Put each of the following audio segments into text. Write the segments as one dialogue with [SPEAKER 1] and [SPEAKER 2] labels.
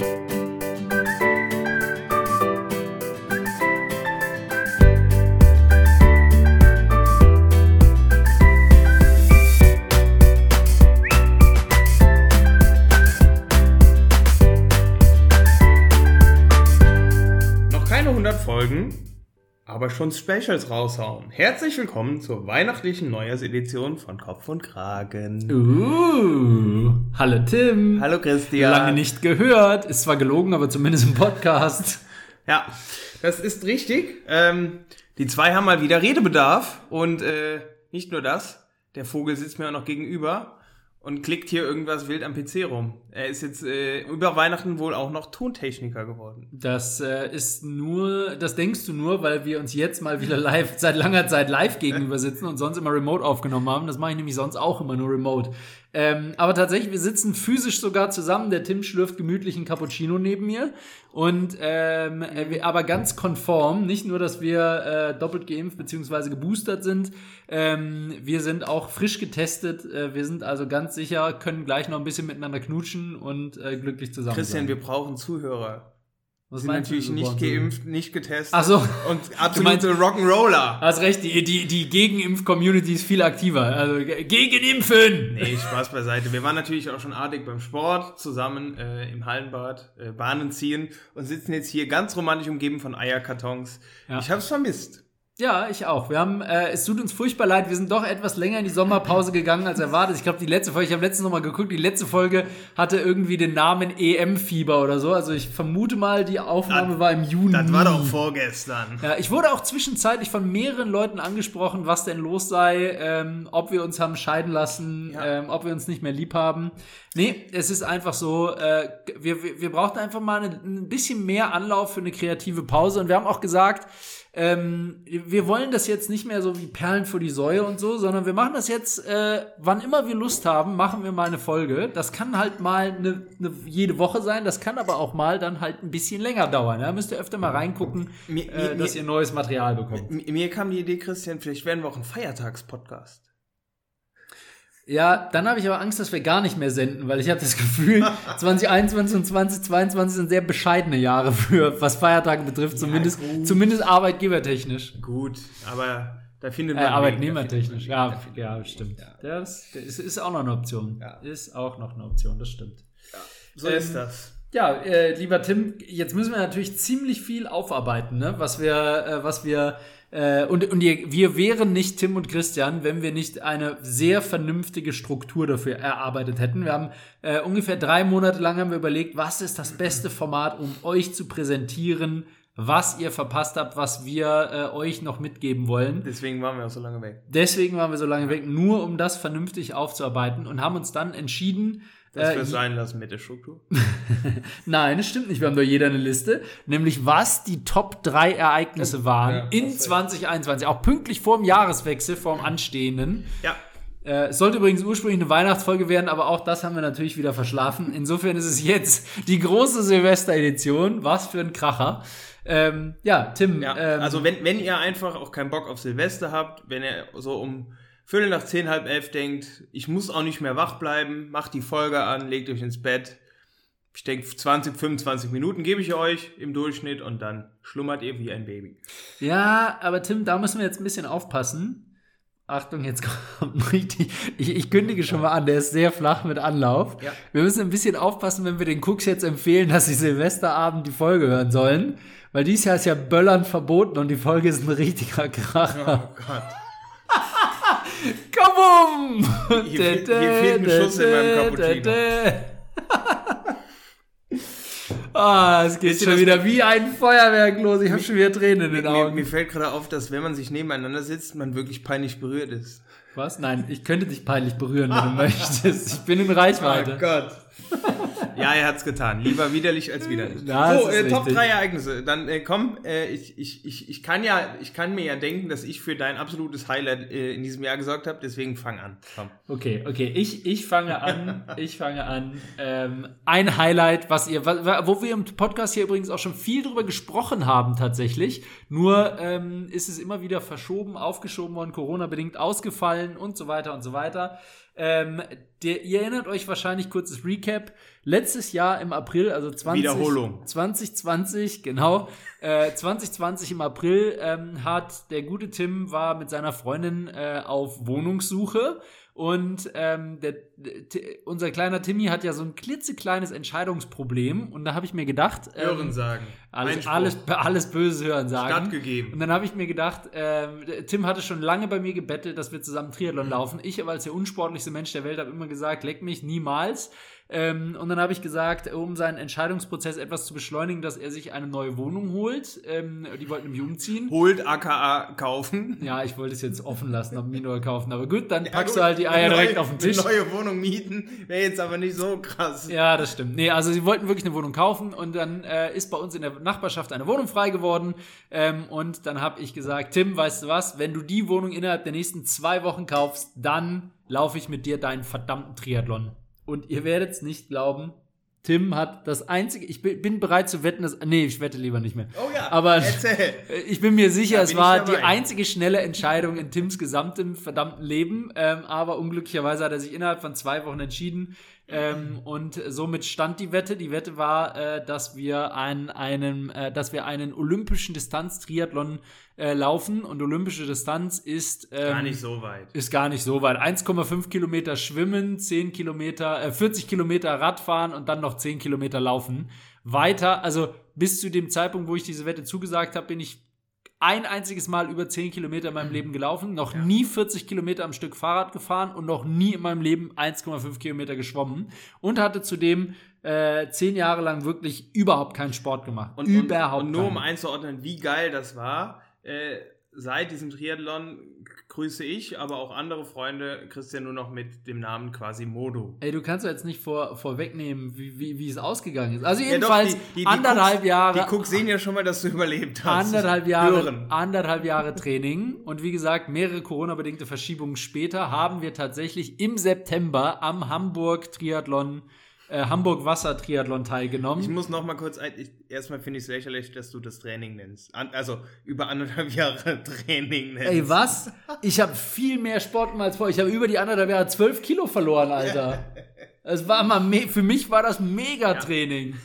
[SPEAKER 1] Noch aber schon Specials raushauen. Herzlich willkommen zur weihnachtlichen Neujahrsedition von Kopf und Kragen.
[SPEAKER 2] Uh, hallo Tim.
[SPEAKER 1] Hallo Christian.
[SPEAKER 2] Lange nicht gehört. Ist zwar gelogen, aber zumindest im Podcast.
[SPEAKER 1] Ja, das ist richtig. Ähm, die zwei haben mal wieder Redebedarf und äh, nicht nur das. Der Vogel sitzt mir auch noch gegenüber und klickt hier irgendwas wild am PC rum. Er ist jetzt äh, über Weihnachten wohl auch noch Tontechniker geworden.
[SPEAKER 2] Das äh, ist nur, das denkst du nur, weil wir uns jetzt mal wieder live, seit langer Zeit live gegenüber sitzen und sonst immer remote aufgenommen haben. Das mache ich nämlich sonst auch immer nur remote. Ähm, aber tatsächlich, wir sitzen physisch sogar zusammen. Der Tim schlürft gemütlich einen Cappuccino neben mir. Und ähm, äh, aber ganz konform. Nicht nur, dass wir äh, doppelt geimpft bzw. geboostert sind. Ähm, wir sind auch frisch getestet. Äh, wir sind also ganz sicher, können gleich noch ein bisschen miteinander knutschen und äh, glücklich zusammen
[SPEAKER 1] Christian,
[SPEAKER 2] sein.
[SPEAKER 1] wir brauchen Zuhörer.
[SPEAKER 2] Was
[SPEAKER 1] sind natürlich nicht geimpft, nicht getestet
[SPEAKER 2] Ach so.
[SPEAKER 1] und absolute Rock'n'Roller.
[SPEAKER 2] Hast recht, die, die, die Gegenimpf-Community ist viel aktiver. Also ge- gegen Impfen!
[SPEAKER 1] Nee, Spaß beiseite. Wir waren natürlich auch schon artig beim Sport, zusammen äh, im Hallenbad, äh, Bahnen ziehen und sitzen jetzt hier ganz romantisch umgeben von Eierkartons.
[SPEAKER 2] Ja.
[SPEAKER 1] Ich hab's vermisst.
[SPEAKER 2] Ja, ich auch. Wir haben, äh, es tut uns furchtbar leid, wir sind doch etwas länger in die Sommerpause gegangen als erwartet. Ich glaube, die letzte Folge, ich habe letztens nochmal geguckt, die letzte Folge hatte irgendwie den Namen EM-Fieber oder so. Also ich vermute mal, die Aufnahme
[SPEAKER 1] Das-
[SPEAKER 2] war im Juni.
[SPEAKER 1] Das war doch vorgestern.
[SPEAKER 2] Ja, ich wurde auch zwischenzeitlich von mehreren Leuten angesprochen, was denn los sei, ähm, ob wir uns haben scheiden lassen,
[SPEAKER 1] Ja.
[SPEAKER 2] ähm, ob wir uns nicht mehr lieb haben. Nee, es ist einfach so, äh, wir, wir, wir brauchten einfach mal eine, ein bisschen mehr Anlauf für eine kreative Pause. Und wir haben auch gesagt, ähm, wir wollen das jetzt nicht mehr so wie Perlen vor die Säue und so, sondern wir machen das jetzt, äh, wann immer wir Lust haben, machen wir mal eine Folge. Das kann halt mal eine, eine, jede Woche sein, das kann aber auch mal dann halt ein bisschen länger dauern. Da müsst ihr öfter mal reingucken,
[SPEAKER 1] Mir-
[SPEAKER 2] äh,
[SPEAKER 1] mir-
[SPEAKER 2] dass
[SPEAKER 1] mir-
[SPEAKER 2] ihr neues Material bekommt.
[SPEAKER 1] Mir kam die Idee, Christian, vielleicht werden wir auch ein Feiertagspodcast.
[SPEAKER 2] Ja, dann habe ich aber Angst, dass wir gar nicht mehr senden, weil ich habe das Gefühl, 2021 und 2022 sind sehr bescheidene Jahre für, was Feiertage betrifft, zumindest,
[SPEAKER 1] gut.
[SPEAKER 2] zumindest arbeitgebertechnisch.
[SPEAKER 1] Gut, aber da findet
[SPEAKER 2] Äh,
[SPEAKER 1] man. Weg,
[SPEAKER 2] arbeitnehmertechnisch, ja, ja, stimmt.
[SPEAKER 1] Ja.
[SPEAKER 2] Das ist, ist auch noch eine Option.
[SPEAKER 1] Ja.
[SPEAKER 2] Ist auch noch eine Option, das stimmt.
[SPEAKER 1] So
[SPEAKER 2] Ähm,
[SPEAKER 1] ist das.
[SPEAKER 2] Ja, äh, lieber Tim, jetzt müssen wir natürlich ziemlich viel aufarbeiten, ne? was wir, äh, was wir, äh, und, und ihr, wir wären nicht Tim und Christian, wenn wir nicht eine sehr vernünftige Struktur dafür erarbeitet hätten. Wir haben äh, ungefähr drei Monate lang haben wir überlegt, was ist das beste Format, um euch zu präsentieren, was ihr verpasst habt, was wir äh, euch noch mitgeben wollen.
[SPEAKER 1] Deswegen waren wir auch so lange weg.
[SPEAKER 2] Deswegen waren wir so lange weg, nur um das vernünftig aufzuarbeiten und haben uns dann entschieden,
[SPEAKER 1] Das
[SPEAKER 2] äh,
[SPEAKER 1] wir sein lassen mit der Struktur.
[SPEAKER 2] Nein, das stimmt nicht. Wir haben doch jeder eine Liste. Nämlich, was die Top 3 Ereignisse waren
[SPEAKER 1] ja,
[SPEAKER 2] in
[SPEAKER 1] hast recht.
[SPEAKER 2] 2021. Auch pünktlich vor dem Jahreswechsel, vor dem anstehenden.
[SPEAKER 1] Ja.
[SPEAKER 2] Äh, es sollte übrigens ursprünglich eine Weihnachtsfolge werden, aber auch das haben wir natürlich wieder verschlafen. Insofern ist es jetzt die große Silvester-Edition. Was für ein Kracher. Ähm, ja, Tim.
[SPEAKER 1] Ja,
[SPEAKER 2] ähm,
[SPEAKER 1] also wenn, wenn ihr einfach auch keinen Bock auf Silvester habt, wenn ihr so um Viertel nach zehn, halb elf denkt, ich muss auch nicht mehr wach bleiben, macht die Folge an, legt euch ins Bett. Ich denke, 20, 25 Minuten gebe ich euch im Durchschnitt und dann schlummert ihr wie ein Baby.
[SPEAKER 2] Ja, aber Tim, da müssen wir jetzt ein bisschen aufpassen. Achtung, jetzt kommt richtig. Ich, ich kündige schon mal an, der ist sehr flach mit Anlauf.
[SPEAKER 1] Ja.
[SPEAKER 2] Wir müssen ein bisschen aufpassen, wenn wir den Cooks jetzt empfehlen, dass sie Silvesterabend die Folge hören sollen. Weil dieses Jahr ist ja Böllern verboten und die Folge ist ein richtiger Kracher.
[SPEAKER 1] Oh Gott.
[SPEAKER 2] Komm um!
[SPEAKER 1] Hier hier fehlt ein Schuss in meinem Cappuccino.
[SPEAKER 2] Ah, es geht
[SPEAKER 1] ihr,
[SPEAKER 2] schon
[SPEAKER 1] das-
[SPEAKER 2] wieder wie ein Feuerwerk los. Ich habe schon wieder Tränen in den
[SPEAKER 1] Mir,
[SPEAKER 2] Augen.
[SPEAKER 1] mir fällt gerade auf, dass wenn man sich nebeneinander sitzt, man wirklich peinlich berührt ist.
[SPEAKER 2] Was? Nein, ich könnte dich peinlich berühren, wenn du möchtest. Ich bin in Reichweite.
[SPEAKER 1] Oh Gott. Ja, er hat's getan. Lieber widerlich als widerlich. So, äh, Top
[SPEAKER 2] richtig.
[SPEAKER 1] 3 Ereignisse. Dann äh, komm, äh, ich, ich, ich, ich kann ja, ich kann mir ja denken, dass ich für dein absolutes Highlight äh, in diesem Jahr gesorgt habe. Deswegen fang an. Komm.
[SPEAKER 2] Okay, okay, ich, ich fange an. Ich fange an. Ähm, ein Highlight, was ihr, wo wir im Podcast hier übrigens auch schon viel drüber gesprochen haben, tatsächlich. Nur ähm, ist es immer wieder verschoben, aufgeschoben worden, Corona-bedingt ausgefallen und so weiter und so weiter. Ähm, der, ihr erinnert euch wahrscheinlich, kurzes Recap, letztes Jahr im April, also 20,
[SPEAKER 1] Wiederholung.
[SPEAKER 2] 2020, genau, äh, 2020 im April ähm, hat der gute Tim war mit seiner Freundin äh, auf Wohnungssuche und ähm, der, unser kleiner Timmy hat ja so ein klitzekleines Entscheidungsproblem. Und da habe ich mir gedacht. Ähm,
[SPEAKER 1] Hören sagen.
[SPEAKER 2] Alles, alles, alles Böses hören sagen.
[SPEAKER 1] Stattgegeben.
[SPEAKER 2] Und dann habe ich mir gedacht, ähm, Tim hatte schon lange bei mir gebettelt, dass wir zusammen Triathlon laufen. Ich aber als der unsportlichste Mensch der Welt habe immer gesagt, leck mich niemals. Ähm, und dann habe ich gesagt, um seinen Entscheidungsprozess etwas zu beschleunigen, dass er sich eine neue Wohnung holt. Ähm, die wollten nämlich umziehen.
[SPEAKER 1] Holt aka kaufen.
[SPEAKER 2] Ja, ich wollte es jetzt offen lassen, ob Minor kaufen. Aber gut, dann
[SPEAKER 1] Ja,
[SPEAKER 2] packst
[SPEAKER 1] gut,
[SPEAKER 2] du halt die Eier direkt
[SPEAKER 1] neue-
[SPEAKER 2] auf den Tisch.
[SPEAKER 1] Eine neue Wohnung mieten wäre jetzt aber nicht so krass.
[SPEAKER 2] Ja, das stimmt. Nee, also sie wollten wirklich eine Wohnung kaufen und dann äh, ist bei uns in der Nachbarschaft eine Wohnung frei geworden. Ähm, und dann habe ich gesagt, Tim, weißt du was, wenn du die Wohnung innerhalb der nächsten zwei Wochen kaufst, dann laufe ich mit dir deinen verdammten Triathlon. Und ihr werdet es nicht glauben, Tim hat das einzige, ich bin, bereit zu wetten, dass, nee, ich wette lieber nicht mehr.
[SPEAKER 1] Oh ja,
[SPEAKER 2] Aber
[SPEAKER 1] erzähl.
[SPEAKER 2] äh, ich bin mir sicher,
[SPEAKER 1] Da
[SPEAKER 2] es war die einzige schnelle Entscheidung in Tims gesamtem verdammten Leben. Ähm, aber unglücklicherweise hat er sich innerhalb von zwei Wochen entschieden. Ähm, und somit stand die Wette. Die Wette war, äh, dass wir einen, einen, äh, dass wir einen olympischen Distanz-Triathlon äh, laufen. Und olympische Distanz ist ähm,
[SPEAKER 1] Gar nicht so weit.
[SPEAKER 2] ist gar nicht so weit. 1,5 Kilometer schwimmen, 10 Kilometer, äh, 40 Kilometer Radfahren und dann noch 10 Kilometer laufen. Weiter, also bis zu dem Zeitpunkt, wo ich diese Wette zugesagt habe, bin ich ein einziges Mal über 10 Kilometer in meinem Leben gelaufen, noch nie 40 Kilometer am Stück Fahrrad gefahren und noch nie in meinem Leben 1,5 Kilometer geschwommen und hatte zudem äh, zehn Jahre lang wirklich überhaupt keinen Sport gemacht.
[SPEAKER 1] Und,
[SPEAKER 2] überhaupt
[SPEAKER 1] und, und nur um
[SPEAKER 2] keinen.
[SPEAKER 1] einzuordnen, wie geil das war, äh, seit diesem Triathlon grüße ich, aber auch andere Freunde Christian nur noch mit dem Namen quasi Modo.
[SPEAKER 2] Ey, du kannst doch jetzt nicht vor, vorwegnehmen, wie, wie, wie es ausgegangen ist. Also
[SPEAKER 1] Ja, doch,
[SPEAKER 2] jedenfalls
[SPEAKER 1] die- die- die
[SPEAKER 2] anderthalb
[SPEAKER 1] Cooks-
[SPEAKER 2] Jahre.
[SPEAKER 1] Die Cooks sehen ja schon mal, dass du überlebt hast.
[SPEAKER 2] Anderthalb Jahre,
[SPEAKER 1] Hören.
[SPEAKER 2] anderthalb Jahre Training und wie gesagt, mehrere Corona-bedingte Verschiebungen später haben wir tatsächlich im September am Hamburg Triathlon, äh, Hamburg Wasser Triathlon
[SPEAKER 1] Ich
[SPEAKER 2] teilgenommen.
[SPEAKER 1] muss noch mal kurz, ein- ich, erstmal finde ich es lächerlich, dass du das Training nennst. An, also über anderthalb Jahre Training nennst.
[SPEAKER 2] Ey, was? Ich habe viel mehr Sport gemacht als vorher. Ich habe über die anderthalb Jahre zwölf Kilo verloren, Alter. Es war mal für mich war das Mega-Training.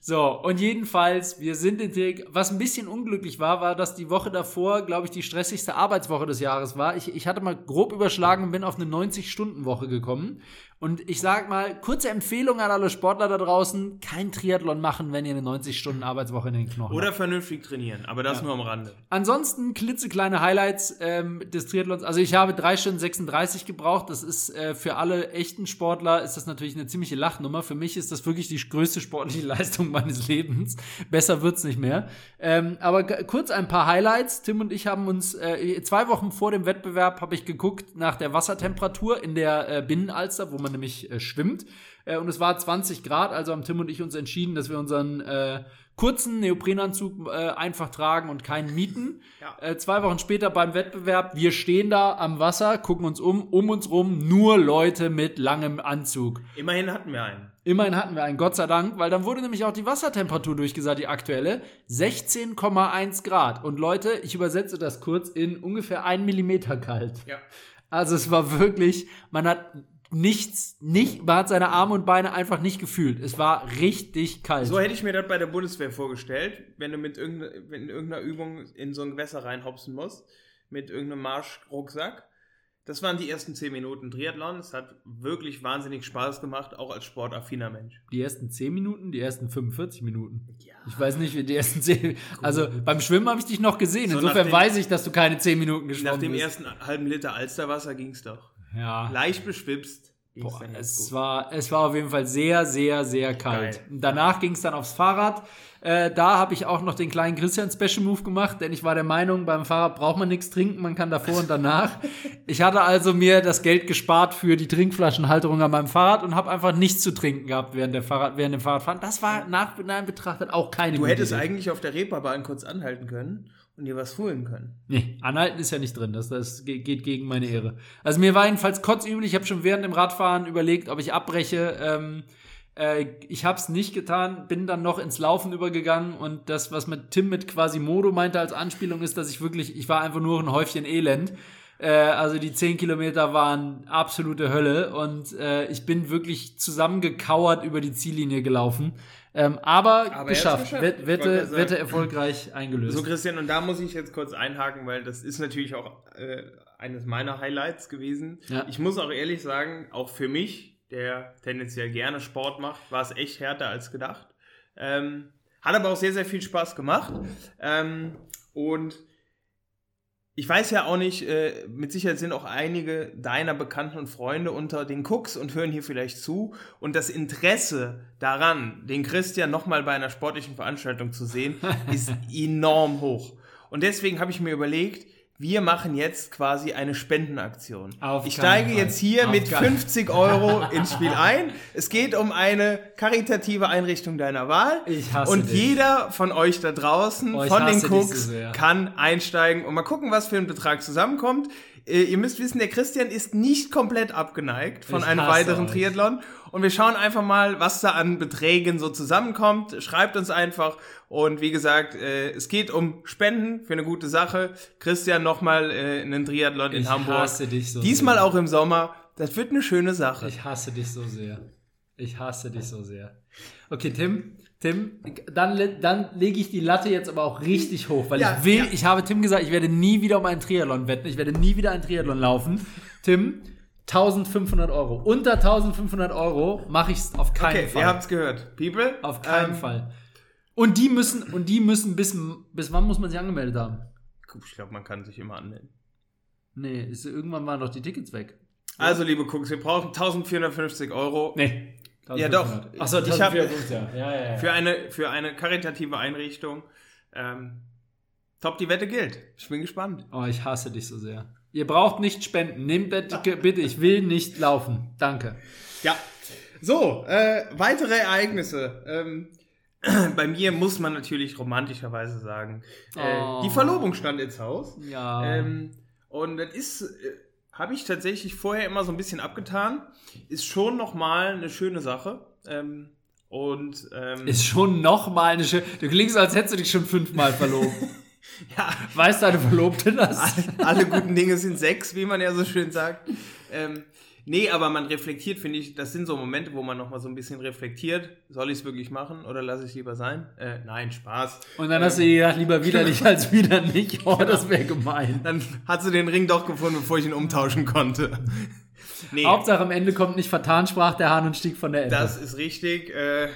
[SPEAKER 2] So, und jedenfalls, wir sind in der, was ein bisschen unglücklich war, war, dass die Woche davor, glaube ich, die stressigste Arbeitswoche des Jahres war. Ich, ich hatte mal grob überschlagen und bin auf eine 90-Stunden-Woche gekommen. Und ich sag mal, kurze Empfehlung an alle Sportler da draußen, kein Triathlon machen, wenn ihr eine 90-Stunden-Arbeitswoche in den Knochen habt.
[SPEAKER 1] Oder vernünftig trainieren, aber das nur am Rande.
[SPEAKER 2] Ansonsten klitzekleine Highlights ähm, des Triathlons. Also ich habe 3 Stunden 36 gebraucht. Das ist äh, für alle echten Sportler ist das natürlich eine ziemliche Lachnummer. Für mich ist das wirklich die größte sportliche Leistung meines Lebens. Besser wird's nicht mehr. Ähm, aber kurz ein paar Highlights. Tim und ich haben uns äh, zwei Wochen vor dem Wettbewerb habe ich geguckt nach der Wassertemperatur in der äh, Binnenalster, wo man nämlich äh, schwimmt. Äh, und es war 20 Grad, also haben Tim und ich uns entschieden, dass wir unseren äh, kurzen Neoprenanzug äh, einfach tragen und keinen mieten.
[SPEAKER 1] Ja.
[SPEAKER 2] Äh, zwei Wochen später beim Wettbewerb, wir stehen da am Wasser, gucken uns um, um uns rum nur Leute mit langem Anzug.
[SPEAKER 1] Immerhin hatten wir einen.
[SPEAKER 2] Immerhin hatten wir einen, Gott sei Dank, weil dann wurde nämlich auch die Wassertemperatur durchgesagt, die aktuelle, 16,1 Grad. Und Leute, ich übersetze das kurz in ungefähr ein Millimeter kalt.
[SPEAKER 1] Ja.
[SPEAKER 2] Also es war wirklich, man hat nichts, nicht, man hat seine Arme und Beine einfach nicht gefühlt. Es war richtig kalt.
[SPEAKER 1] So hätte ich mir das bei der Bundeswehr vorgestellt, wenn du mit irgendeiner, in irgendeiner Übung in so ein Gewässer reinhopsen musst, mit irgendeinem Marschrucksack. Das waren die ersten 10 Minuten Triathlon. Es hat wirklich wahnsinnig Spaß gemacht, auch als sportaffiner Mensch.
[SPEAKER 2] Die ersten 10 Minuten, die ersten 45 Minuten.
[SPEAKER 1] Ja.
[SPEAKER 2] Ich weiß nicht, wie die ersten 10. Also beim Schwimmen habe ich dich noch gesehen.
[SPEAKER 1] So
[SPEAKER 2] Insofern
[SPEAKER 1] nach dem-
[SPEAKER 2] weiß ich, dass du keine 10 Minuten
[SPEAKER 1] Nach
[SPEAKER 2] geschwommen
[SPEAKER 1] dem
[SPEAKER 2] bist.
[SPEAKER 1] ersten halben Liter Alsterwasser ging es doch.
[SPEAKER 2] Ja.
[SPEAKER 1] Leicht beschwipst.
[SPEAKER 2] Boah, es
[SPEAKER 1] gut.
[SPEAKER 2] war, es war auf jeden Fall sehr, sehr, sehr kalt.
[SPEAKER 1] Geil.
[SPEAKER 2] Danach ging es dann aufs Fahrrad. Äh, da habe ich auch noch den kleinen Christian Special Move gemacht, denn ich war der Meinung, beim Fahrrad braucht man nichts trinken, man kann davor und danach. Ich hatte also mir das Geld gespart für die Trinkflaschenhalterung an meinem Fahrrad und habe einfach nichts zu trinken gehabt während, der Fahrrad, während dem Fahrradfahren. Das war nachhinein betrachtet auch keine
[SPEAKER 1] Du hättest
[SPEAKER 2] Idee.
[SPEAKER 1] eigentlich auf der Reeperbahn kurz anhalten können und dir was holen können.
[SPEAKER 2] Nee, anhalten ist ja nicht drin. Das, das ge- geht gegen meine Ehre. Also mir war jedenfalls kotzübel. Ich habe schon während dem Radfahren überlegt, ob ich abbreche. Ähm, äh, ich habe es nicht getan, bin dann noch ins Laufen übergegangen und das, was mit Tim mit Quasimodo meinte als Anspielung, ist, dass ich wirklich, ich war einfach nur ein Häufchen Elend. Äh, also die 10 Kilometer waren absolute Hölle und äh, ich bin wirklich zusammengekauert über die Ziellinie gelaufen. Ähm, aber,
[SPEAKER 1] Aber er
[SPEAKER 2] geschafft.
[SPEAKER 1] geschafft.
[SPEAKER 2] Wette. Wette erfolgreich eingelöst.
[SPEAKER 1] So, Christian, und da muss ich jetzt kurz einhaken, weil das ist natürlich auch äh, eines meiner Highlights gewesen.
[SPEAKER 2] Ja.
[SPEAKER 1] Ich muss auch ehrlich sagen, auch für mich, der tendenziell gerne Sport macht, war es echt härter als gedacht. Ähm, hat aber auch sehr, sehr viel Spaß gemacht. Ähm, und ich weiß ja auch nicht, äh, mit Sicherheit sind auch einige deiner Bekannten und Freunde unter den Cooks und hören hier vielleicht zu. Und das Interesse daran, den Christian nochmal bei einer sportlichen Veranstaltung zu sehen, ist enorm hoch. Und deswegen habe ich mir überlegt, wir machen jetzt quasi eine Spendenaktion.
[SPEAKER 2] Auf
[SPEAKER 1] ich steige
[SPEAKER 2] Fall.
[SPEAKER 1] jetzt hier
[SPEAKER 2] Auf
[SPEAKER 1] mit
[SPEAKER 2] keinen-
[SPEAKER 1] 50 Euro ins Spiel ein. Es geht um eine karitative Einrichtung deiner Wahl.
[SPEAKER 2] Ich hasse
[SPEAKER 1] und
[SPEAKER 2] dich.
[SPEAKER 1] jeder von euch da draußen,
[SPEAKER 2] Oh,
[SPEAKER 1] von den
[SPEAKER 2] so
[SPEAKER 1] Cooks, kann einsteigen und mal gucken, was für ein Betrag zusammenkommt. Äh, ihr müsst wissen, der Christian ist nicht komplett abgeneigt von
[SPEAKER 2] Ich
[SPEAKER 1] einem weiteren
[SPEAKER 2] euch.
[SPEAKER 1] Triathlon. Und wir schauen einfach mal, was da an Beträgen so zusammenkommt. Schreibt uns einfach. Und wie gesagt, äh, es geht um Spenden für eine gute Sache. Christian nochmal äh, einen Triathlon in
[SPEAKER 2] Ich
[SPEAKER 1] Hamburg.
[SPEAKER 2] hasse dich so
[SPEAKER 1] Diesmal
[SPEAKER 2] sehr.
[SPEAKER 1] auch im Sommer. Das wird eine schöne Sache.
[SPEAKER 2] Ich hasse dich so sehr. Ich hasse dich so sehr. Okay, Tim, Tim, dann, dann lege ich die Latte jetzt aber auch richtig hoch, weil
[SPEAKER 1] Ja,
[SPEAKER 2] ich will,
[SPEAKER 1] ja.
[SPEAKER 2] ich habe Tim gesagt, ich werde nie wieder um einen Triathlon wetten, ich werde nie wieder einen Triathlon laufen. Tim, 1500 Euro. Unter 1500 Euro mache ich es auf keinen
[SPEAKER 1] okay,
[SPEAKER 2] Fall.
[SPEAKER 1] ihr habt's gehört. People?
[SPEAKER 2] auf keinen
[SPEAKER 1] ähm,
[SPEAKER 2] Fall. Und die müssen, und die müssen bis, bis wann muss man sich angemeldet haben?
[SPEAKER 1] Ich glaube, man kann sich immer anmelden.
[SPEAKER 2] Nee, ist, irgendwann waren doch die Tickets weg.
[SPEAKER 1] Also, liebe Cooks, wir brauchen 1450 Euro
[SPEAKER 2] Nee.
[SPEAKER 1] Ja, doch.
[SPEAKER 2] Achso,
[SPEAKER 1] Ich hab-
[SPEAKER 2] 1450, ja. Ja, ja,
[SPEAKER 1] für eine, für eine karitative Einrichtung. Ähm, top, die Wette gilt. Ich bin gespannt.
[SPEAKER 2] Oh, ich hasse dich so sehr. Ihr braucht nicht spenden. Nehmt das bitte. Ich will nicht laufen. Danke.
[SPEAKER 1] Ja. So, äh, weitere Ereignisse. Ähm, bei mir muss man natürlich romantischerweise sagen, äh,
[SPEAKER 2] Oh.
[SPEAKER 1] die Verlobung stand ins Haus.
[SPEAKER 2] Ja.
[SPEAKER 1] Ähm, und das ist, äh, habe ich tatsächlich vorher immer so ein bisschen abgetan. Ist schon nochmal eine schöne Sache. Ähm, und ähm,
[SPEAKER 2] ist schon noch mal eine schöne. Du klingst, als hättest du dich schon fünfmal verlobt.
[SPEAKER 1] ja,
[SPEAKER 2] Weiß deine Verlobte das?
[SPEAKER 1] alle guten Dinge sind sechs, wie man ja so schön sagt. Ähm, nee, aber man reflektiert, finde ich, das sind so Momente, wo man nochmal so ein bisschen reflektiert. Soll ich es wirklich machen oder lasse ich es lieber sein? Äh, nein, Spaß.
[SPEAKER 2] Und dann hast du dir gedacht, lieber widerlich als wieder nicht. Oh, das wäre gemein.
[SPEAKER 1] Dann hat sie den Ring doch gefunden, bevor ich ihn umtauschen konnte. nee,
[SPEAKER 2] Hauptsache am Ende kommt nicht vertan, sprach der Hahn und stieg von der Ente.
[SPEAKER 1] das ist richtig. Äh,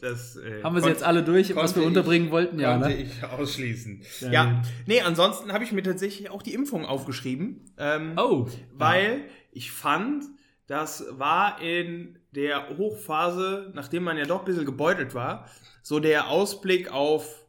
[SPEAKER 1] das, äh,
[SPEAKER 2] Haben wir sie jetzt alle durch, was wir unterbringen
[SPEAKER 1] ich,
[SPEAKER 2] wollten? Ja,
[SPEAKER 1] konnte
[SPEAKER 2] ne?
[SPEAKER 1] ich ausschließen. Ja,
[SPEAKER 2] gut.
[SPEAKER 1] nee, ansonsten habe ich mir tatsächlich auch die Impfung aufgeschrieben. Ähm,
[SPEAKER 2] Oh.
[SPEAKER 1] weil ich fand, das war in der Hochphase, nachdem man ja doch ein bisschen gebeutelt war, so der Ausblick auf,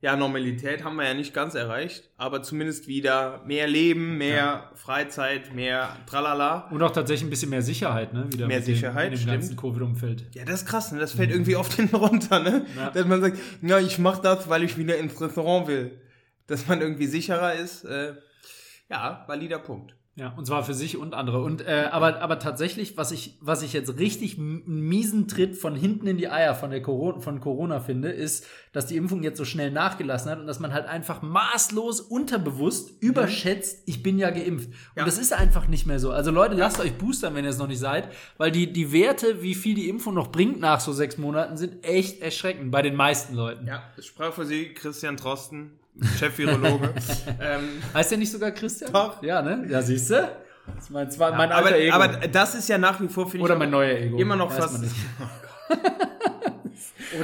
[SPEAKER 1] ja, Normalität haben wir ja nicht ganz erreicht, aber zumindest wieder mehr Leben, mehr Freizeit, mehr Tralala.
[SPEAKER 2] Und auch tatsächlich ein bisschen mehr Sicherheit, ne? Wieder
[SPEAKER 1] Mehr
[SPEAKER 2] mit dem-
[SPEAKER 1] Sicherheit,
[SPEAKER 2] in dem ganzen Covid-Umfeld.
[SPEAKER 1] Ja, das ist krass, ne? Das fällt irgendwie oft hinten runter, ne?
[SPEAKER 2] Ja.
[SPEAKER 1] Dass man sagt, ja, ich mach das, weil ich wieder ins Restaurant will. Dass man irgendwie sicherer ist. Äh, ja, valider Punkt.
[SPEAKER 2] Ja, und zwar für sich und andere. Und äh, aber, aber tatsächlich, was ich, was ich jetzt richtig miesen Tritt von hinten in die Eier von der Corona, von Corona finde, ist, dass die Impfung jetzt so schnell nachgelassen hat und dass man halt einfach maßlos unterbewusst überschätzt, ich bin ja geimpft. Und
[SPEAKER 1] Ja.
[SPEAKER 2] das ist einfach nicht mehr so. Also Leute, lasst euch boostern, wenn ihr es noch nicht seid, weil die, die Werte, wie viel die Impfung noch bringt nach so sechs Monaten, sind echt erschreckend bei den meisten Leuten.
[SPEAKER 1] Ja, das sprach für Sie Christian Drosten, Chef-Virologe. ähm,
[SPEAKER 2] Heißt der nicht sogar Christian?
[SPEAKER 1] Doch.
[SPEAKER 2] Ja, ne? Ja, siehst du? Das ist mein, zwar, mein
[SPEAKER 1] aber,
[SPEAKER 2] alter Ego.
[SPEAKER 1] aber das ist ja nach wie vor, finde ich,
[SPEAKER 2] Oder mein neuer Ego.
[SPEAKER 1] immer noch
[SPEAKER 2] Weiß
[SPEAKER 1] fast.
[SPEAKER 2] man nicht.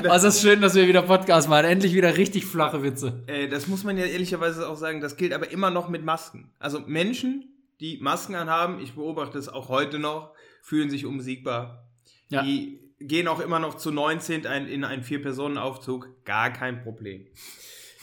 [SPEAKER 2] Also es ist schön, dass wir wieder Podcast machen. Endlich wieder richtig flache Witze.
[SPEAKER 1] Äh, das muss man ja ehrlicherweise auch sagen, das gilt aber immer noch mit Masken. Also Menschen, die Masken anhaben, ich beobachte es auch heute noch, fühlen sich unbesiegbar.
[SPEAKER 2] Ja.
[SPEAKER 1] Die gehen auch immer noch zu 19 ein, in einen Vier-Personen-Aufzug. Gar kein Problem.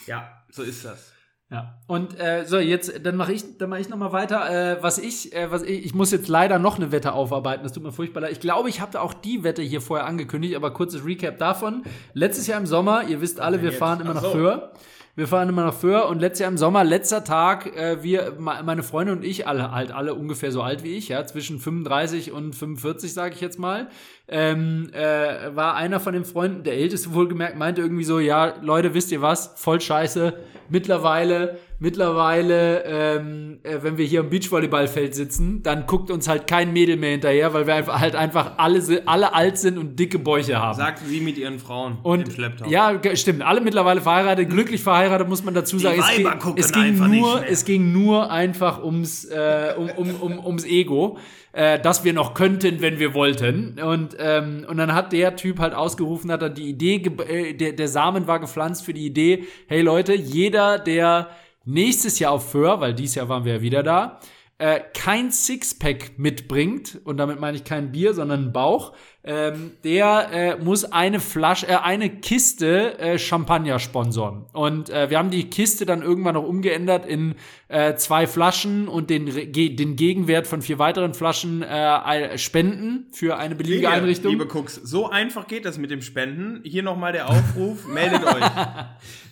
[SPEAKER 1] Ja, so ist das.
[SPEAKER 2] Ja. Und äh, so, jetzt, dann mache ich, dann mache ich nochmal weiter. Äh, was ich, äh, was ich, ich muss jetzt leider noch eine Wette aufarbeiten. Das tut mir furchtbar leid. Ich glaube, ich habe auch die Wette hier vorher angekündigt, aber kurzes Recap davon. Letztes Jahr im Sommer, ihr wisst alle, wir fahren immer
[SPEAKER 1] Ach
[SPEAKER 2] nach
[SPEAKER 1] so.
[SPEAKER 2] Föhr. Wir fahren immer nach Föhr und letztes Jahr im Sommer, letzter Tag, äh, wir, me- meine Freunde und ich, alle halt alle ungefähr so alt wie ich, ja, zwischen 35 und 45, sage ich jetzt mal, ähm, äh, war einer von den Freunden, der älteste wohlgemerkt, meinte irgendwie so, ja, Leute, wisst ihr was, voll scheiße, mittlerweile mittlerweile, ähm, äh, wenn wir hier am Beachvolleyballfeld sitzen, dann guckt uns halt kein Mädel mehr hinterher, weil wir einfach, halt einfach alle, alle alt sind und dicke Bäuche haben.
[SPEAKER 1] Sagten sie mit ihren Frauen
[SPEAKER 2] Und
[SPEAKER 1] im Schlepptau.
[SPEAKER 2] ja, stimmt. Alle mittlerweile verheiratet, glücklich verheiratet, muss man dazu sagen. es,
[SPEAKER 1] Weiber
[SPEAKER 2] ging-
[SPEAKER 1] gucken
[SPEAKER 2] es ging
[SPEAKER 1] einfach nicht
[SPEAKER 2] nur,
[SPEAKER 1] mehr.
[SPEAKER 2] es ging nur einfach ums, äh, um, um, um, ums Ego, äh, dass wir noch könnten, wenn wir wollten. Und ähm, und dann hat der Typ halt ausgerufen, hat er die Idee, äh, der, der Samen war gepflanzt für die Idee. Hey Leute, jeder, der nächstes Jahr auf Föhr, weil dieses Jahr waren wir ja wieder da, äh, kein Sixpack mitbringt, und damit meine ich kein Bier, sondern einen Bauch, ähm, der äh, muss eine Flasche, äh, eine Kiste äh, Champagner sponsoren. Und äh, wir haben die Kiste dann irgendwann noch umgeändert in äh, zwei Flaschen und den, ge den Gegenwert von vier weiteren Flaschen äh, spenden für eine beliebige
[SPEAKER 1] Liebe,
[SPEAKER 2] Einrichtung.
[SPEAKER 1] liebe Cooks, so einfach geht das mit dem Spenden. Hier nochmal der Aufruf, meldet euch.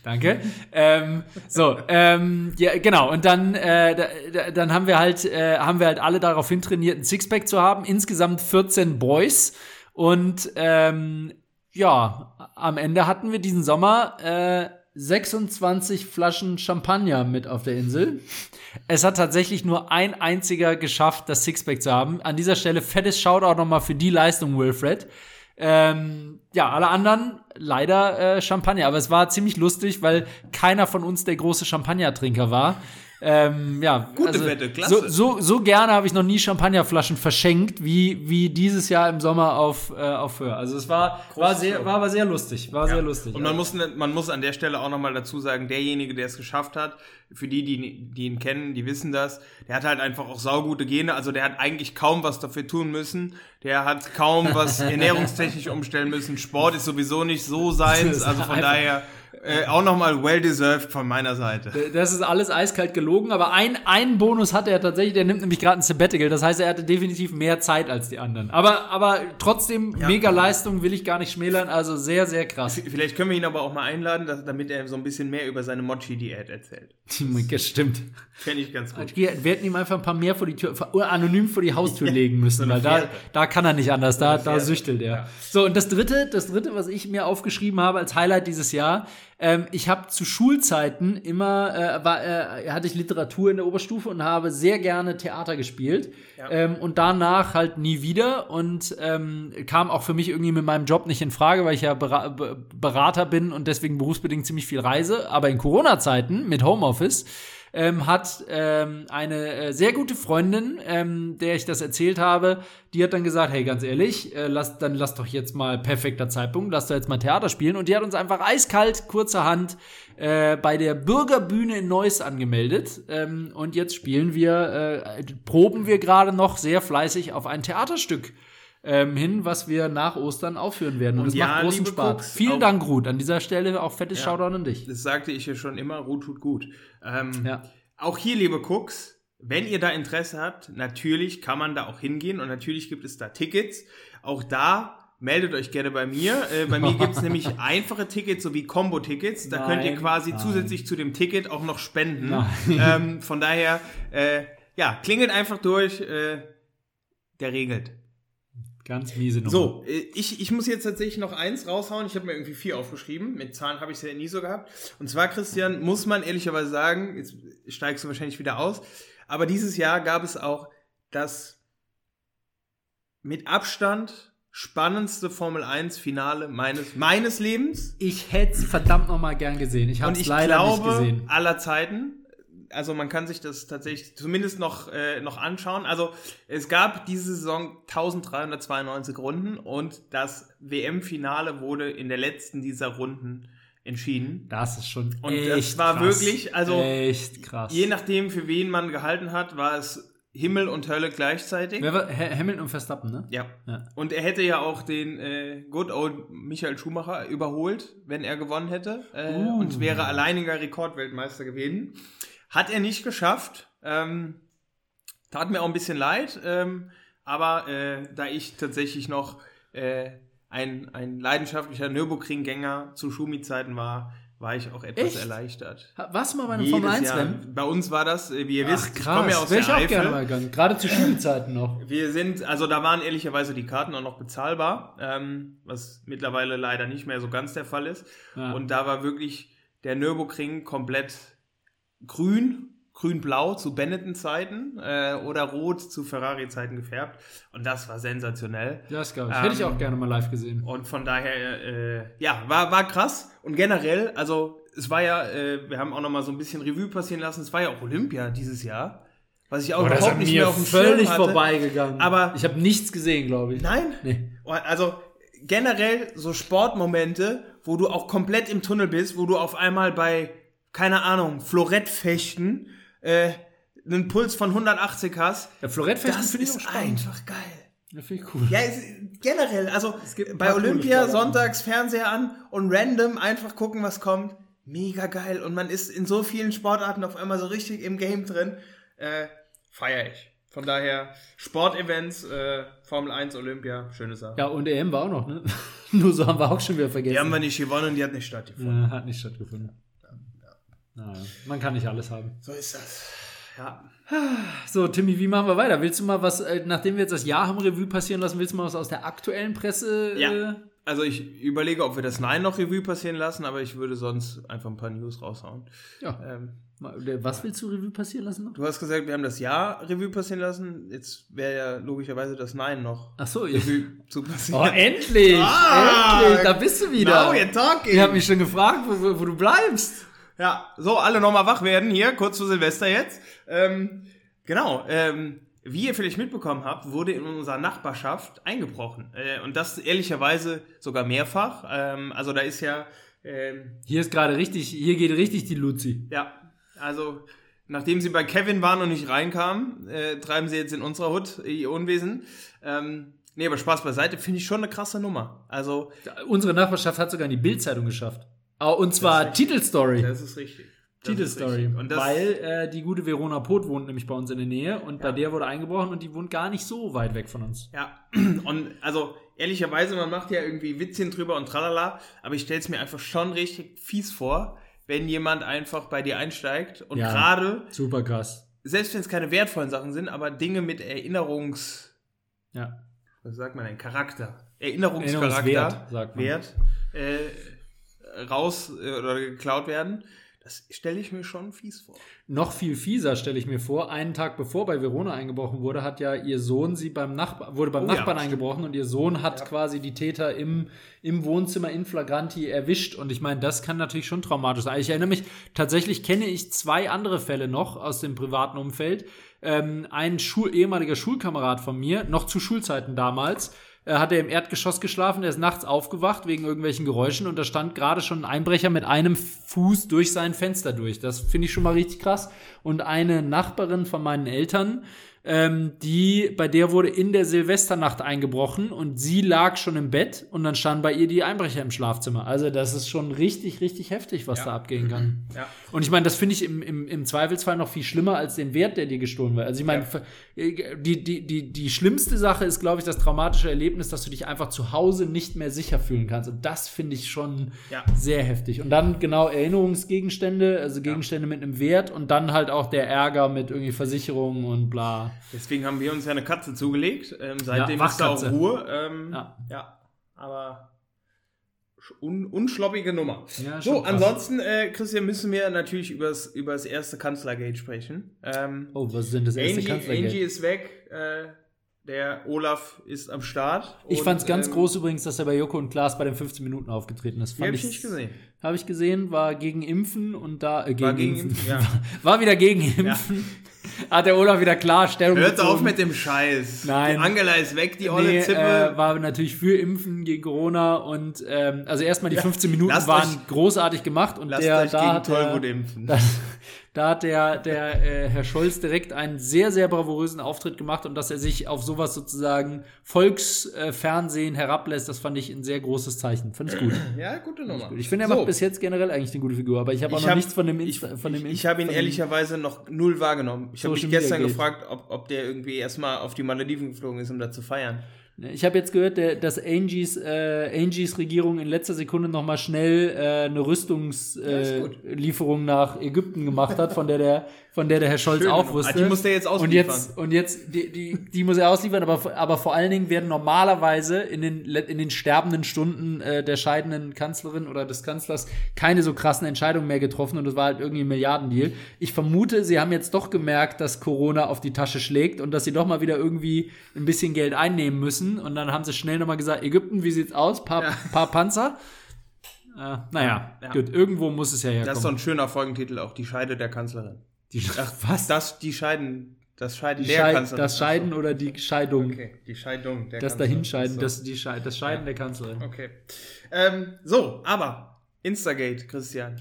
[SPEAKER 2] Danke. ähm, so, ähm, ja, genau. Und dann, äh, da, dann haben wir halt, äh, haben wir halt alle darauf hintrainiert, ein Sixpack zu haben. Insgesamt 14 Boys. Und ähm, ja, am Ende hatten wir diesen Sommer äh, 26 Flaschen Champagner mit auf der Insel. Es hat tatsächlich nur ein einziger geschafft, das Sixpack zu haben. An dieser Stelle fettes Shoutout nochmal für die Leistung, Wilfred. Ähm, ja, alle anderen leider äh, Champagner. Aber es war ziemlich lustig, weil keiner von uns der große Champagnertrinker war. Ähm, ja,
[SPEAKER 1] Gute Wette, klasse.
[SPEAKER 2] So, so, so gerne habe ich noch nie Champagnerflaschen verschenkt, wie, wie dieses Jahr im Sommer auf, äh, auf Föhr. Also es war, war, sehr, war aber sehr lustig. War sehr lustig.
[SPEAKER 1] Und man muss, ne- man muss an der Stelle auch nochmal dazu sagen, derjenige, der es geschafft hat, für die, die, die ihn kennen, die wissen das, der hat halt einfach auch saugute Gene. Also der hat eigentlich kaum was dafür tun müssen. Der hat kaum was ernährungstechnisch umstellen müssen. Sport ist sowieso nicht so seins. Also von
[SPEAKER 2] Einfach-
[SPEAKER 1] daher äh, auch nochmal well deserved von meiner Seite.
[SPEAKER 2] Das ist alles eiskalt gelogen, aber ein, einen Bonus hatte er tatsächlich, der nimmt nämlich gerade ein Sabbatical. Das heißt, er hatte definitiv mehr Zeit als die anderen. Aber, aber trotzdem, mega Leistung will ich gar nicht schmälern. Also sehr, sehr krass.
[SPEAKER 1] Vielleicht können wir ihn aber auch mal einladen, dass, damit er so ein bisschen mehr über seine Mochi-Diät erzählt.
[SPEAKER 2] Das stimmt.
[SPEAKER 1] Fände ich ganz gut.
[SPEAKER 2] Wir werden ihm einfach ein paar mehr vor die Tür, anonym vor die Haustür legen müssen, weil da, da kann er nicht anders, da, da süchtelt er. So, und das dritte, das dritte, was ich mir aufgeschrieben habe als Highlight dieses Jahr, ähm, ich habe zu Schulzeiten immer, äh, war, äh, hatte ich Literatur in der Oberstufe und habe sehr gerne Theater gespielt. Ähm, und danach halt nie wieder und ähm, kam auch für mich irgendwie mit meinem Job nicht in Frage, weil ich ja Bera Be- Berater bin und deswegen berufsbedingt ziemlich viel reise. Aber in Corona-Zeiten mit Homeoffice ähm, hat ähm, eine äh, sehr gute Freundin, ähm, der ich das erzählt habe, die hat dann gesagt, hey, ganz ehrlich, äh, lass, dann lass doch jetzt mal perfekter Zeitpunkt, lass doch jetzt mal Theater spielen. Und die hat uns einfach eiskalt, kurzerhand äh, bei der Bürgerbühne in Neuss angemeldet. Ähm, und jetzt spielen wir, äh, proben wir gerade noch sehr fleißig auf ein Theaterstück. Ähm, hin, was wir nach Ostern aufführen werden. Und es
[SPEAKER 1] ja,
[SPEAKER 2] macht großen Spaß.
[SPEAKER 1] Cooks,
[SPEAKER 2] Vielen Dank, Ruth. An dieser Stelle auch fettes Shoutout an dich.
[SPEAKER 1] Das sagte ich ja schon immer, Ruhe tut gut. Ähm,
[SPEAKER 2] Ja.
[SPEAKER 1] Auch hier, liebe Cooks, wenn ihr da Interesse habt, natürlich kann man da auch hingehen und natürlich gibt es da Tickets. Auch da meldet euch gerne bei mir. Äh, bei mir gibt es nämlich einfache Tickets sowie Combo-Tickets. Da könnt ihr
[SPEAKER 2] Nein,
[SPEAKER 1] quasi
[SPEAKER 2] nein.
[SPEAKER 1] zusätzlich zu dem Ticket auch noch spenden.
[SPEAKER 2] Nein.
[SPEAKER 1] Ähm, von daher, äh, ja, klingelt einfach durch. Äh, der regelt.
[SPEAKER 2] Ganz miese Nummer.
[SPEAKER 1] So, äh, ich, ich muss jetzt tatsächlich noch eins raushauen. Ich habe mir irgendwie vier aufgeschrieben. Mit Zahlen habe ich es ja nie so gehabt. Und zwar, Christian, muss man ehrlicherweise sagen, jetzt steigst du wahrscheinlich wieder aus, aber dieses Jahr gab es auch das mit Abstand spannendste Formel 1 Finale meines, meines Lebens.
[SPEAKER 2] Ich hätte es verdammt noch mal gern gesehen. Ich habe es leider
[SPEAKER 1] glaube,
[SPEAKER 2] nicht gesehen.
[SPEAKER 1] aller Zeiten. Also man kann sich das tatsächlich zumindest noch, äh, noch anschauen. Also es gab diese Saison 1392 Runden und das WM-Finale wurde in der letzten dieser Runden entschieden.
[SPEAKER 2] Das ist schon
[SPEAKER 1] Und
[SPEAKER 2] echt
[SPEAKER 1] das war
[SPEAKER 2] krass.
[SPEAKER 1] wirklich, also
[SPEAKER 2] echt krass.
[SPEAKER 1] Je nachdem, für wen man gehalten hat, war es Himmel und Hölle gleichzeitig.
[SPEAKER 2] Wer war, Hamilton und Verstappen, ne?
[SPEAKER 1] Ja.
[SPEAKER 2] Ja.
[SPEAKER 1] Und er hätte ja auch den äh, Good Old Michael Schumacher überholt, wenn er gewonnen hätte. Äh,
[SPEAKER 2] Uh.
[SPEAKER 1] Und wäre alleiniger Rekordweltmeister gewesen. Hat er nicht geschafft. Ähm, tat mir auch ein bisschen leid. Ähm, aber äh, da ich tatsächlich noch äh, ein, ein leidenschaftlicher Nürburgring-Gänger zu Schumi-Zeiten war, war ich auch etwas
[SPEAKER 2] Echt?
[SPEAKER 1] erleichtert.
[SPEAKER 2] Du mal bei einem Formel 1
[SPEAKER 1] Jahr.
[SPEAKER 2] Rennen?
[SPEAKER 1] Bei uns war das, äh, wie ihr wisst,
[SPEAKER 2] Ach
[SPEAKER 1] ich komme ja
[SPEAKER 2] krass,
[SPEAKER 1] aus
[SPEAKER 2] wäre ich
[SPEAKER 1] der
[SPEAKER 2] auch
[SPEAKER 1] Eifel.
[SPEAKER 2] gerne mal gegangen. Gerade zu Schulzeiten noch.
[SPEAKER 1] Wir sind, also da waren ehrlicherweise die Karten auch noch bezahlbar, ähm, was mittlerweile leider nicht mehr so ganz der Fall ist.
[SPEAKER 2] Ja.
[SPEAKER 1] Und da war wirklich der Nürburgring komplett grün, grün-blau zu Benetton-Zeiten äh, oder rot zu Ferrari-Zeiten gefärbt. Und das war sensationell.
[SPEAKER 2] Das glaube ich. Hätte ich
[SPEAKER 1] Ähm,
[SPEAKER 2] auch gerne mal live gesehen.
[SPEAKER 1] Und von daher, äh, ja, war, war krass. Und generell, also es war ja, äh, wir haben auch noch mal so ein bisschen Revue passieren lassen, es war ja auch Olympia dieses Jahr. Was ich auch
[SPEAKER 2] das
[SPEAKER 1] überhaupt nicht mehr auf dem
[SPEAKER 2] völlig
[SPEAKER 1] Schirm hatte.
[SPEAKER 2] vorbeigegangen.
[SPEAKER 1] Aber-
[SPEAKER 2] ich habe nichts gesehen, glaube ich.
[SPEAKER 1] Nein?
[SPEAKER 2] Nee.
[SPEAKER 1] Also generell so Sportmomente, wo du auch komplett im Tunnel bist, wo du auf einmal bei, keine Ahnung, Florettfechten äh, einen Puls von 180 hast.
[SPEAKER 2] Der Florettfechten finde ich auch
[SPEAKER 1] ist
[SPEAKER 2] spannend.
[SPEAKER 1] einfach geil.
[SPEAKER 2] Das finde ich cool.
[SPEAKER 1] Ja, es, generell, also bei Olympia sonntags Fernseher an und random einfach gucken, was kommt. Mega geil. Und man ist in so vielen Sportarten auf einmal so richtig im Game drin. Äh, Feier ich. Von daher, Sportevents, äh, Formel 1, Olympia, schöne Sache.
[SPEAKER 2] Ja, und EM war auch noch, ne? Nur so haben wir auch schon wieder vergessen.
[SPEAKER 1] Die haben wir nicht gewonnen, die hat nicht stattgefunden.
[SPEAKER 2] Ja, hat nicht stattgefunden. Naja, man kann nicht alles haben.
[SPEAKER 1] So ist das. Ja.
[SPEAKER 2] So, Timmy, wie machen wir weiter? Willst du mal was, äh, nachdem wir jetzt das Jahr haben Revue passieren lassen, willst du mal was aus der aktuellen Presse? Äh,
[SPEAKER 1] Ja. Also ich überlege, ob wir das Nein noch Revue passieren lassen, aber ich würde sonst einfach ein paar News raushauen.
[SPEAKER 2] ja.
[SPEAKER 1] Ähm,
[SPEAKER 2] Was willst du Revue passieren lassen noch?
[SPEAKER 1] du hast gesagt, wir haben das Jahr Revue passieren lassen. Jetzt wäre ja logischerweise das Nein noch
[SPEAKER 2] Ach so, ich,
[SPEAKER 1] Revue zu passieren.
[SPEAKER 2] oh, endlich!
[SPEAKER 1] Ah,
[SPEAKER 2] endlich! Da bist du wieder!
[SPEAKER 1] Now you're talking.
[SPEAKER 2] Ich habe mich schon gefragt, wo, wo, wo du bleibst.
[SPEAKER 1] Ja, so, alle nochmal wach werden hier, kurz vor Silvester jetzt. Ähm, genau, ähm, wie ihr vielleicht mitbekommen habt, wurde in unserer Nachbarschaft eingebrochen. Äh, und das ehrlicherweise sogar mehrfach. Ähm, also da ist ja, ähm,
[SPEAKER 2] Hier ist gerade richtig, hier geht richtig die Luzi.
[SPEAKER 1] ja, also nachdem sie bei Kevin waren und nicht reinkamen, äh, treiben sie jetzt in unserer Hut ihr Unwesen. Ähm, nee, aber Spaß beiseite, finde ich schon eine krasse Nummer. Also,
[SPEAKER 2] Unsere Nachbarschaft hat sogar in die Bildzeitung geschafft. Ah, Und zwar. Titelstory.
[SPEAKER 1] das ist richtig.
[SPEAKER 2] Titelstory. Weil äh, die gute Verona Poth wohnt nämlich bei uns in der Nähe und bei der wurde eingebrochen und die wohnt gar nicht so weit weg von uns.
[SPEAKER 1] Ja, und also ehrlicherweise, man macht ja irgendwie Witzchen drüber und tralala, aber ich stelle es mir einfach schon richtig fies vor, wenn jemand einfach bei dir einsteigt und
[SPEAKER 2] Ja.
[SPEAKER 1] gerade,
[SPEAKER 2] Super krass.
[SPEAKER 1] selbst wenn es keine wertvollen Sachen sind, aber Dinge mit Erinnerungs,
[SPEAKER 2] Ja.
[SPEAKER 1] was sagt man denn, Charakter, Erinnerungscharakter,
[SPEAKER 2] Erinnerungswert, sagt man.
[SPEAKER 1] Wert, äh, raus äh, oder geklaut werden, das stelle ich mir schon fies vor.
[SPEAKER 2] Noch viel fieser stelle ich mir vor. Einen Tag bevor bei Verona eingebrochen wurde, hat ja ihr Sohn sie beim Nachbar wurde beim
[SPEAKER 1] Oh ja,
[SPEAKER 2] Nachbarn
[SPEAKER 1] stimmt.
[SPEAKER 2] eingebrochen und ihr Sohn hat
[SPEAKER 1] Ja.
[SPEAKER 2] quasi die Täter im, im Wohnzimmer in Flagranti erwischt. Und ich meine, das kann natürlich schon traumatisch sein. Ich erinnere mich, tatsächlich kenne ich zwei andere Fälle noch aus dem privaten Umfeld. Ähm, ein Schul ehemaliger Schulkamerad von mir, noch zu Schulzeiten damals, hat er im Erdgeschoss geschlafen, der ist nachts aufgewacht wegen irgendwelchen Geräuschen und da stand gerade schon ein Einbrecher mit einem Fuß durch sein Fenster durch. Das finde ich schon mal richtig krass. Und eine Nachbarin von meinen Eltern, ähm, die, bei der wurde in der Silvesternacht eingebrochen und sie lag schon im Bett und dann standen bei ihr die Einbrecher im Schlafzimmer. Also das ist schon richtig, richtig heftig, was
[SPEAKER 1] Ja.
[SPEAKER 2] da abgehen kann.
[SPEAKER 1] Ja.
[SPEAKER 2] Und ich meine, das finde ich im, im, im Zweifelsfall noch viel schlimmer als den Wert, der dir gestohlen wird. Also ich meine, äh, die, die, die, die schlimmste Sache ist, glaube ich, das traumatische Erlebnis, dass du dich einfach zu Hause nicht mehr sicher fühlen kannst. Und das finde ich schon
[SPEAKER 1] Ja.
[SPEAKER 2] sehr heftig. Und dann genau Erinnerungsgegenstände, also Gegenstände mit einem Wert und dann halt auch der Ärger mit irgendwie Versicherungen und bla.
[SPEAKER 1] Deswegen haben wir uns ja eine Katze zugelegt. Ähm, seitdem
[SPEAKER 2] Ja,
[SPEAKER 1] ist da auch. Ruhe. Ähm,
[SPEAKER 2] Ja.
[SPEAKER 1] ja. aber un unschloppige Nummer.
[SPEAKER 2] Ja,
[SPEAKER 1] so, ansonsten, äh, Christian, müssen wir natürlich über das erste Kanzlergate sprechen. Ähm,
[SPEAKER 2] Oh, was denn das erste
[SPEAKER 1] Angie,
[SPEAKER 2] Kanzlergeld?
[SPEAKER 1] Angie ist weg. Äh, der Olaf ist am Start.
[SPEAKER 2] Ich
[SPEAKER 1] Und,
[SPEAKER 2] fand's ganz
[SPEAKER 1] ähm,
[SPEAKER 2] groß übrigens, dass er bei Joko und Klaas bei den 15 Minuten aufgetreten ist. Fand
[SPEAKER 1] habe ich nicht gesehen.
[SPEAKER 2] Habe ich gesehen, war gegen Impfen und da äh, gegen,
[SPEAKER 1] War gegen
[SPEAKER 2] Impfen.
[SPEAKER 1] Impfen, ja.
[SPEAKER 2] War wieder gegen Impfen. Hat der Olaf wieder klar Stellung
[SPEAKER 1] Hört auf
[SPEAKER 2] bezogen.
[SPEAKER 1] mit dem Scheiß.
[SPEAKER 2] Nein.
[SPEAKER 1] Die Angela ist weg, die olle
[SPEAKER 2] Nee,
[SPEAKER 1] Zippe.
[SPEAKER 2] äh, war natürlich für Impfen gegen Corona und ähm, also erstmal die 15 Minuten
[SPEAKER 1] lasst
[SPEAKER 2] waren
[SPEAKER 1] euch-
[SPEAKER 2] großartig gemacht und
[SPEAKER 1] Lasst
[SPEAKER 2] der
[SPEAKER 1] euch
[SPEAKER 2] da
[SPEAKER 1] gegen
[SPEAKER 2] hat
[SPEAKER 1] Tollwut impfen.
[SPEAKER 2] da, da hat der, der äh, Herr Scholz direkt einen sehr, sehr bravourösen Auftritt gemacht und dass er sich auf sowas sozusagen Volksfernsehen herablässt, das fand ich ein sehr großes Zeichen. Fand ich gut.
[SPEAKER 1] ja, gute Nummer.
[SPEAKER 2] Ich finde, er
[SPEAKER 1] So.
[SPEAKER 2] macht bis jetzt generell eigentlich eine gute Figur, aber ich habe auch
[SPEAKER 1] Ich
[SPEAKER 2] noch
[SPEAKER 1] hab-
[SPEAKER 2] nichts von dem
[SPEAKER 1] Ich,
[SPEAKER 2] Insta,
[SPEAKER 1] ich, ich
[SPEAKER 2] Insta-
[SPEAKER 1] habe ihn ehrlicherweise noch null wahrgenommen. Ich habe mich gestern gefragt, ob, ob der irgendwie erstmal auf die Malediven geflogen ist, um da zu feiern.
[SPEAKER 2] Ich habe jetzt gehört, dass Angies, äh, Angies Regierung in letzter Sekunde noch mal schnell äh, eine Rüstungslieferung äh, nach Ägypten gemacht hat, von der der, von der der Herr Scholz
[SPEAKER 1] Schön.
[SPEAKER 2] auch
[SPEAKER 1] Ah,
[SPEAKER 2] wusste.
[SPEAKER 1] die muss der jetzt
[SPEAKER 2] Und
[SPEAKER 1] ausliefern.
[SPEAKER 2] jetzt, und jetzt die, die, die muss er ausliefern, aber, aber vor allen Dingen werden normalerweise in den, in den sterbenden Stunden äh, der scheidenden Kanzlerin oder des Kanzlers keine so krassen Entscheidungen mehr getroffen und das war halt irgendwie ein Milliardendeal. Ich vermute, sie haben jetzt doch gemerkt, dass Corona auf die Tasche schlägt und dass sie doch mal wieder irgendwie ein bisschen Geld einnehmen müssen und dann haben sie schnell nochmal gesagt, Ägypten, wie sieht's aus? Paar,
[SPEAKER 1] Ja.
[SPEAKER 2] paar Panzer? Äh, naja,
[SPEAKER 1] Ja.
[SPEAKER 2] gut, irgendwo muss es ja herkommen.
[SPEAKER 1] Das ist doch ein schöner Folgentitel, auch die Scheide der Kanzlerin.
[SPEAKER 2] Die, was?
[SPEAKER 1] Das, die Scheiden, das Scheiden
[SPEAKER 2] Die
[SPEAKER 1] der
[SPEAKER 2] Scheid
[SPEAKER 1] Kanzlerin.
[SPEAKER 2] das Scheiden oder die Scheidung?
[SPEAKER 1] Okay, die Scheidung der
[SPEAKER 2] Das. Dahinscheiden,
[SPEAKER 1] So.
[SPEAKER 2] das, die Scheid das Scheiden der Kanzlerin.
[SPEAKER 1] Okay. Ähm, so, aber Instagate, Christian.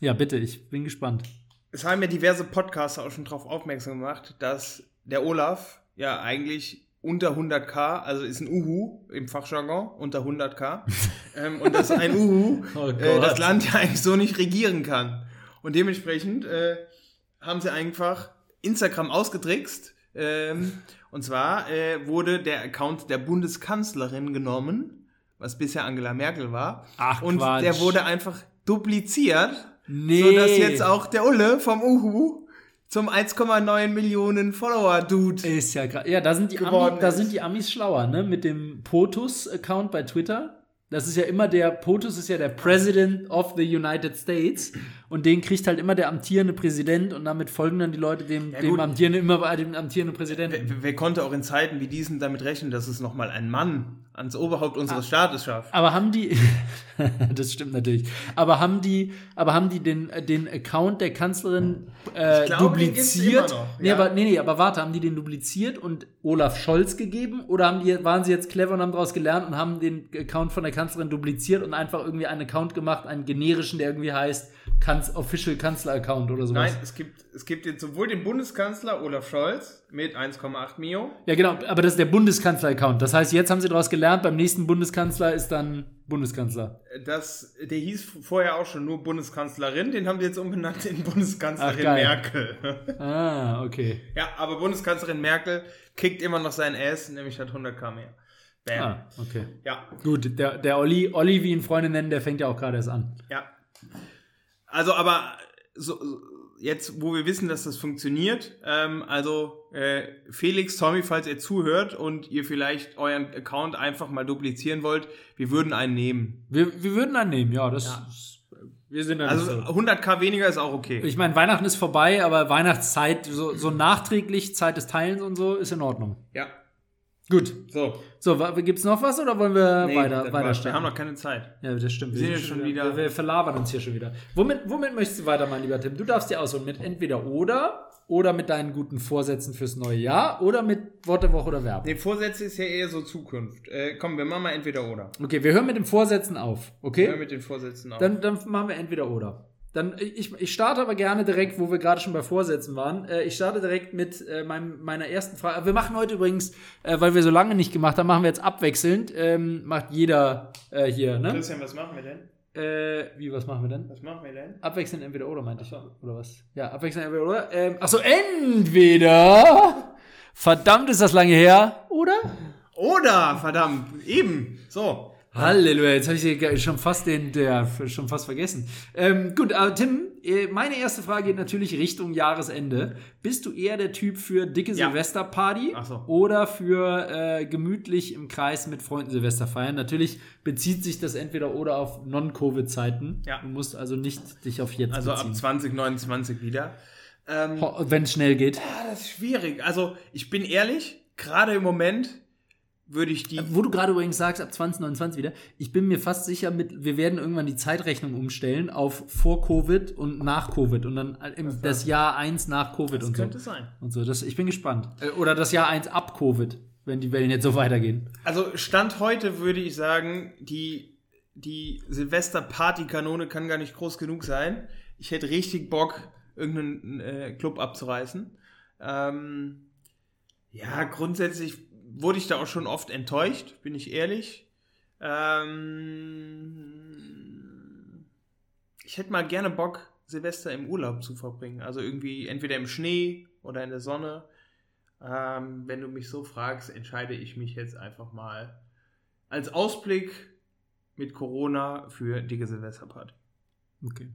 [SPEAKER 2] Ja, bitte, ich bin gespannt.
[SPEAKER 1] Es haben ja diverse Podcaster auch schon darauf aufmerksam gemacht, dass der Olaf ja eigentlich unter 100k, also ist ein Uhu im Fachjargon, unter 100k, ähm, und dass ein Uhu
[SPEAKER 2] Oh
[SPEAKER 1] äh, das Land ja eigentlich so nicht regieren kann. Und dementsprechend äh, haben sie einfach Instagram ausgetrickst. Ähm, und zwar äh, wurde der Account der Bundeskanzlerin genommen, was bisher Angela Merkel war.
[SPEAKER 2] Ach,
[SPEAKER 1] und
[SPEAKER 2] Quatsch.
[SPEAKER 1] der wurde einfach dupliziert,
[SPEAKER 2] Nee.
[SPEAKER 1] sodass jetzt auch der Ulle vom Uhu zum 1,9 Millionen Follower-Dude.
[SPEAKER 2] Ist ja gerade. Ja, da sind die Amis, da sind die Amis schlauer, ne? Mit dem POTUS-Account bei Twitter. Das ist ja immer der, POTUS ist ja der President of the United States und den kriegt halt immer der amtierende Präsident und damit folgen dann die Leute dem, dem
[SPEAKER 1] gut.
[SPEAKER 2] amtierenden, immer bei dem amtierenden Präsidenten.
[SPEAKER 1] Wer, wer konnte auch in Zeiten wie diesen damit rechnen, dass es nochmal ein Mann ans Oberhaupt unseres Staates schafft?
[SPEAKER 2] Aber haben die, das stimmt natürlich, aber haben die, aber haben die den, den Account der Kanzlerin äh,
[SPEAKER 1] Ich glaube, den gibt's
[SPEAKER 2] dupliziert?
[SPEAKER 1] noch,
[SPEAKER 2] nee,
[SPEAKER 1] ja.
[SPEAKER 2] aber, nee, nee, aber warte, haben die den dupliziert und Olaf Scholz gegeben? Oder haben die, waren sie jetzt clever und haben daraus gelernt und haben den Account von der Kanzlerin dupliziert und einfach irgendwie einen Account gemacht, einen generischen, der irgendwie heißt Kanz Official Kanzler-Account oder sowas?
[SPEAKER 1] Nein, es gibt, es gibt jetzt sowohl den Bundeskanzler Olaf Scholz mit 1,8 Mio.
[SPEAKER 2] Ja, genau, aber das ist der Bundeskanzler-Account. Das heißt, jetzt haben sie daraus gelernt, beim nächsten Bundeskanzler ist dann Bundeskanzler.
[SPEAKER 1] Das, der hieß vorher auch schon nur Bundeskanzlerin, den haben die jetzt umbenannt in Bundeskanzlerin
[SPEAKER 2] Ach.
[SPEAKER 1] Merkel.
[SPEAKER 2] Ah, okay.
[SPEAKER 1] ja, aber Bundeskanzlerin Merkel kickt immer noch seinen Ass, nämlich hat 100k mehr. Bam.
[SPEAKER 2] Ah, okay.
[SPEAKER 1] Ja,
[SPEAKER 2] Gut, der, der Olli, Olli, wie ihn Freunde nennen, der fängt ja auch gerade erst an.
[SPEAKER 1] ja. Also, aber so, so- jetzt, wo wir wissen, dass das funktioniert, ähm, also äh, Felix, Tommy, falls ihr zuhört und ihr vielleicht euren Account einfach mal duplizieren wollt, wir würden einen nehmen.
[SPEAKER 2] Wir, wir würden annehmen, ja, das ist- wir sind ja
[SPEAKER 1] Also
[SPEAKER 2] so.
[SPEAKER 1] 100k weniger ist auch okay.
[SPEAKER 2] Ich meine, Weihnachten ist vorbei, aber Weihnachtszeit, so, so nachträglich, Zeit des Teilens und so, ist in Ordnung.
[SPEAKER 1] Ja,
[SPEAKER 2] Gut.
[SPEAKER 1] so.
[SPEAKER 2] So, wa- gibt's noch was oder wollen wir
[SPEAKER 1] Nee,
[SPEAKER 2] weiter, weiter
[SPEAKER 1] war's. Wir haben noch keine Zeit.
[SPEAKER 2] Ja, das stimmt.
[SPEAKER 1] sind jetzt schon wieder-
[SPEAKER 2] Wir, wir verlabern uns hier schon wieder. Womit, womit möchtest du weitermachen, lieber Tim? Du darfst dir aussuchen. Mit entweder oder oder mit deinen guten Vorsätzen fürs neue Jahr oder mit Wort der Woche oder Werbung.
[SPEAKER 1] Nee, Vorsätze ist ja eher so Zukunft. Äh, komm, wir machen mal entweder oder.
[SPEAKER 2] Okay, wir hören mit den Vorsätzen auf. Okay?
[SPEAKER 1] Hör mit den Vorsätzen auf.
[SPEAKER 2] Dann, dann machen wir entweder oder. Dann, ich, ich starte aber gerne direkt, wo wir gerade schon bei Vorsätzen waren. Äh, ich starte direkt mit äh, meinem, meiner ersten Frage. Wir machen heute übrigens, äh, weil wir so lange nicht gemacht haben, machen wir jetzt abwechselnd. Ähm, macht jeder äh, hier, ne?
[SPEAKER 1] Christian, was machen wir denn?
[SPEAKER 2] Äh, wie, was machen wir denn?
[SPEAKER 1] Was machen wir denn?
[SPEAKER 2] Abwechselnd entweder oder, meinte ich. Oder was? Ja, abwechselnd entweder oder. Ähm, achso, entweder. Verdammt, ist das lange her, oder?
[SPEAKER 1] Oder, verdammt, eben. So.
[SPEAKER 2] Halleluja, jetzt habe ich schon fast den, der, schon fast vergessen. Ähm, gut, aber Tim, äh, meine erste Frage geht natürlich Richtung Jahresende. Bist du eher der Typ für dicke
[SPEAKER 1] Ja.
[SPEAKER 2] Silvesterparty
[SPEAKER 1] so.
[SPEAKER 2] oder für äh, gemütlich im Kreis mit Freunden Silvester feiern? Natürlich bezieht sich das entweder oder auf Non-Covid-Zeiten.
[SPEAKER 1] Ja.
[SPEAKER 2] Du musst also nicht dich auf jetzt
[SPEAKER 1] Also ab
[SPEAKER 2] beziehen.
[SPEAKER 1] 2029 wieder. Ähm,
[SPEAKER 2] Wenn es schnell geht.
[SPEAKER 1] ah, das ist schwierig. Also, ich bin ehrlich, gerade im Moment würde ich die.
[SPEAKER 2] Wo du gerade übrigens sagst, ab 2029 wieder, ich bin mir fast sicher, mit, wir werden irgendwann die Zeitrechnung umstellen auf vor Covid und nach Covid und dann im, das Jahr 1 nach Covid und so.
[SPEAKER 1] könnte sein.
[SPEAKER 2] Und so, das, ich bin gespannt. Äh, Oder das Jahr 1 ab Covid, wenn die Wellen jetzt so weitergehen.
[SPEAKER 1] Also, Stand heute würde ich sagen, die, die Silvester-Party-Kanone kann gar nicht groß genug sein. Ich hätte richtig Bock, irgendeinen äh, Club abzureißen. Ähm, ja, grundsätzlich wurde ich da auch schon oft enttäuscht, bin ich ehrlich. Ähm, ich hätte mal gerne Bock, Silvester im Urlaub zu verbringen. Also irgendwie entweder im Schnee oder in der Sonne. Ähm, wenn du mich so fragst, entscheide ich mich jetzt einfach mal als Ausblick mit Corona für dicke Silvesterparty.
[SPEAKER 2] Okay.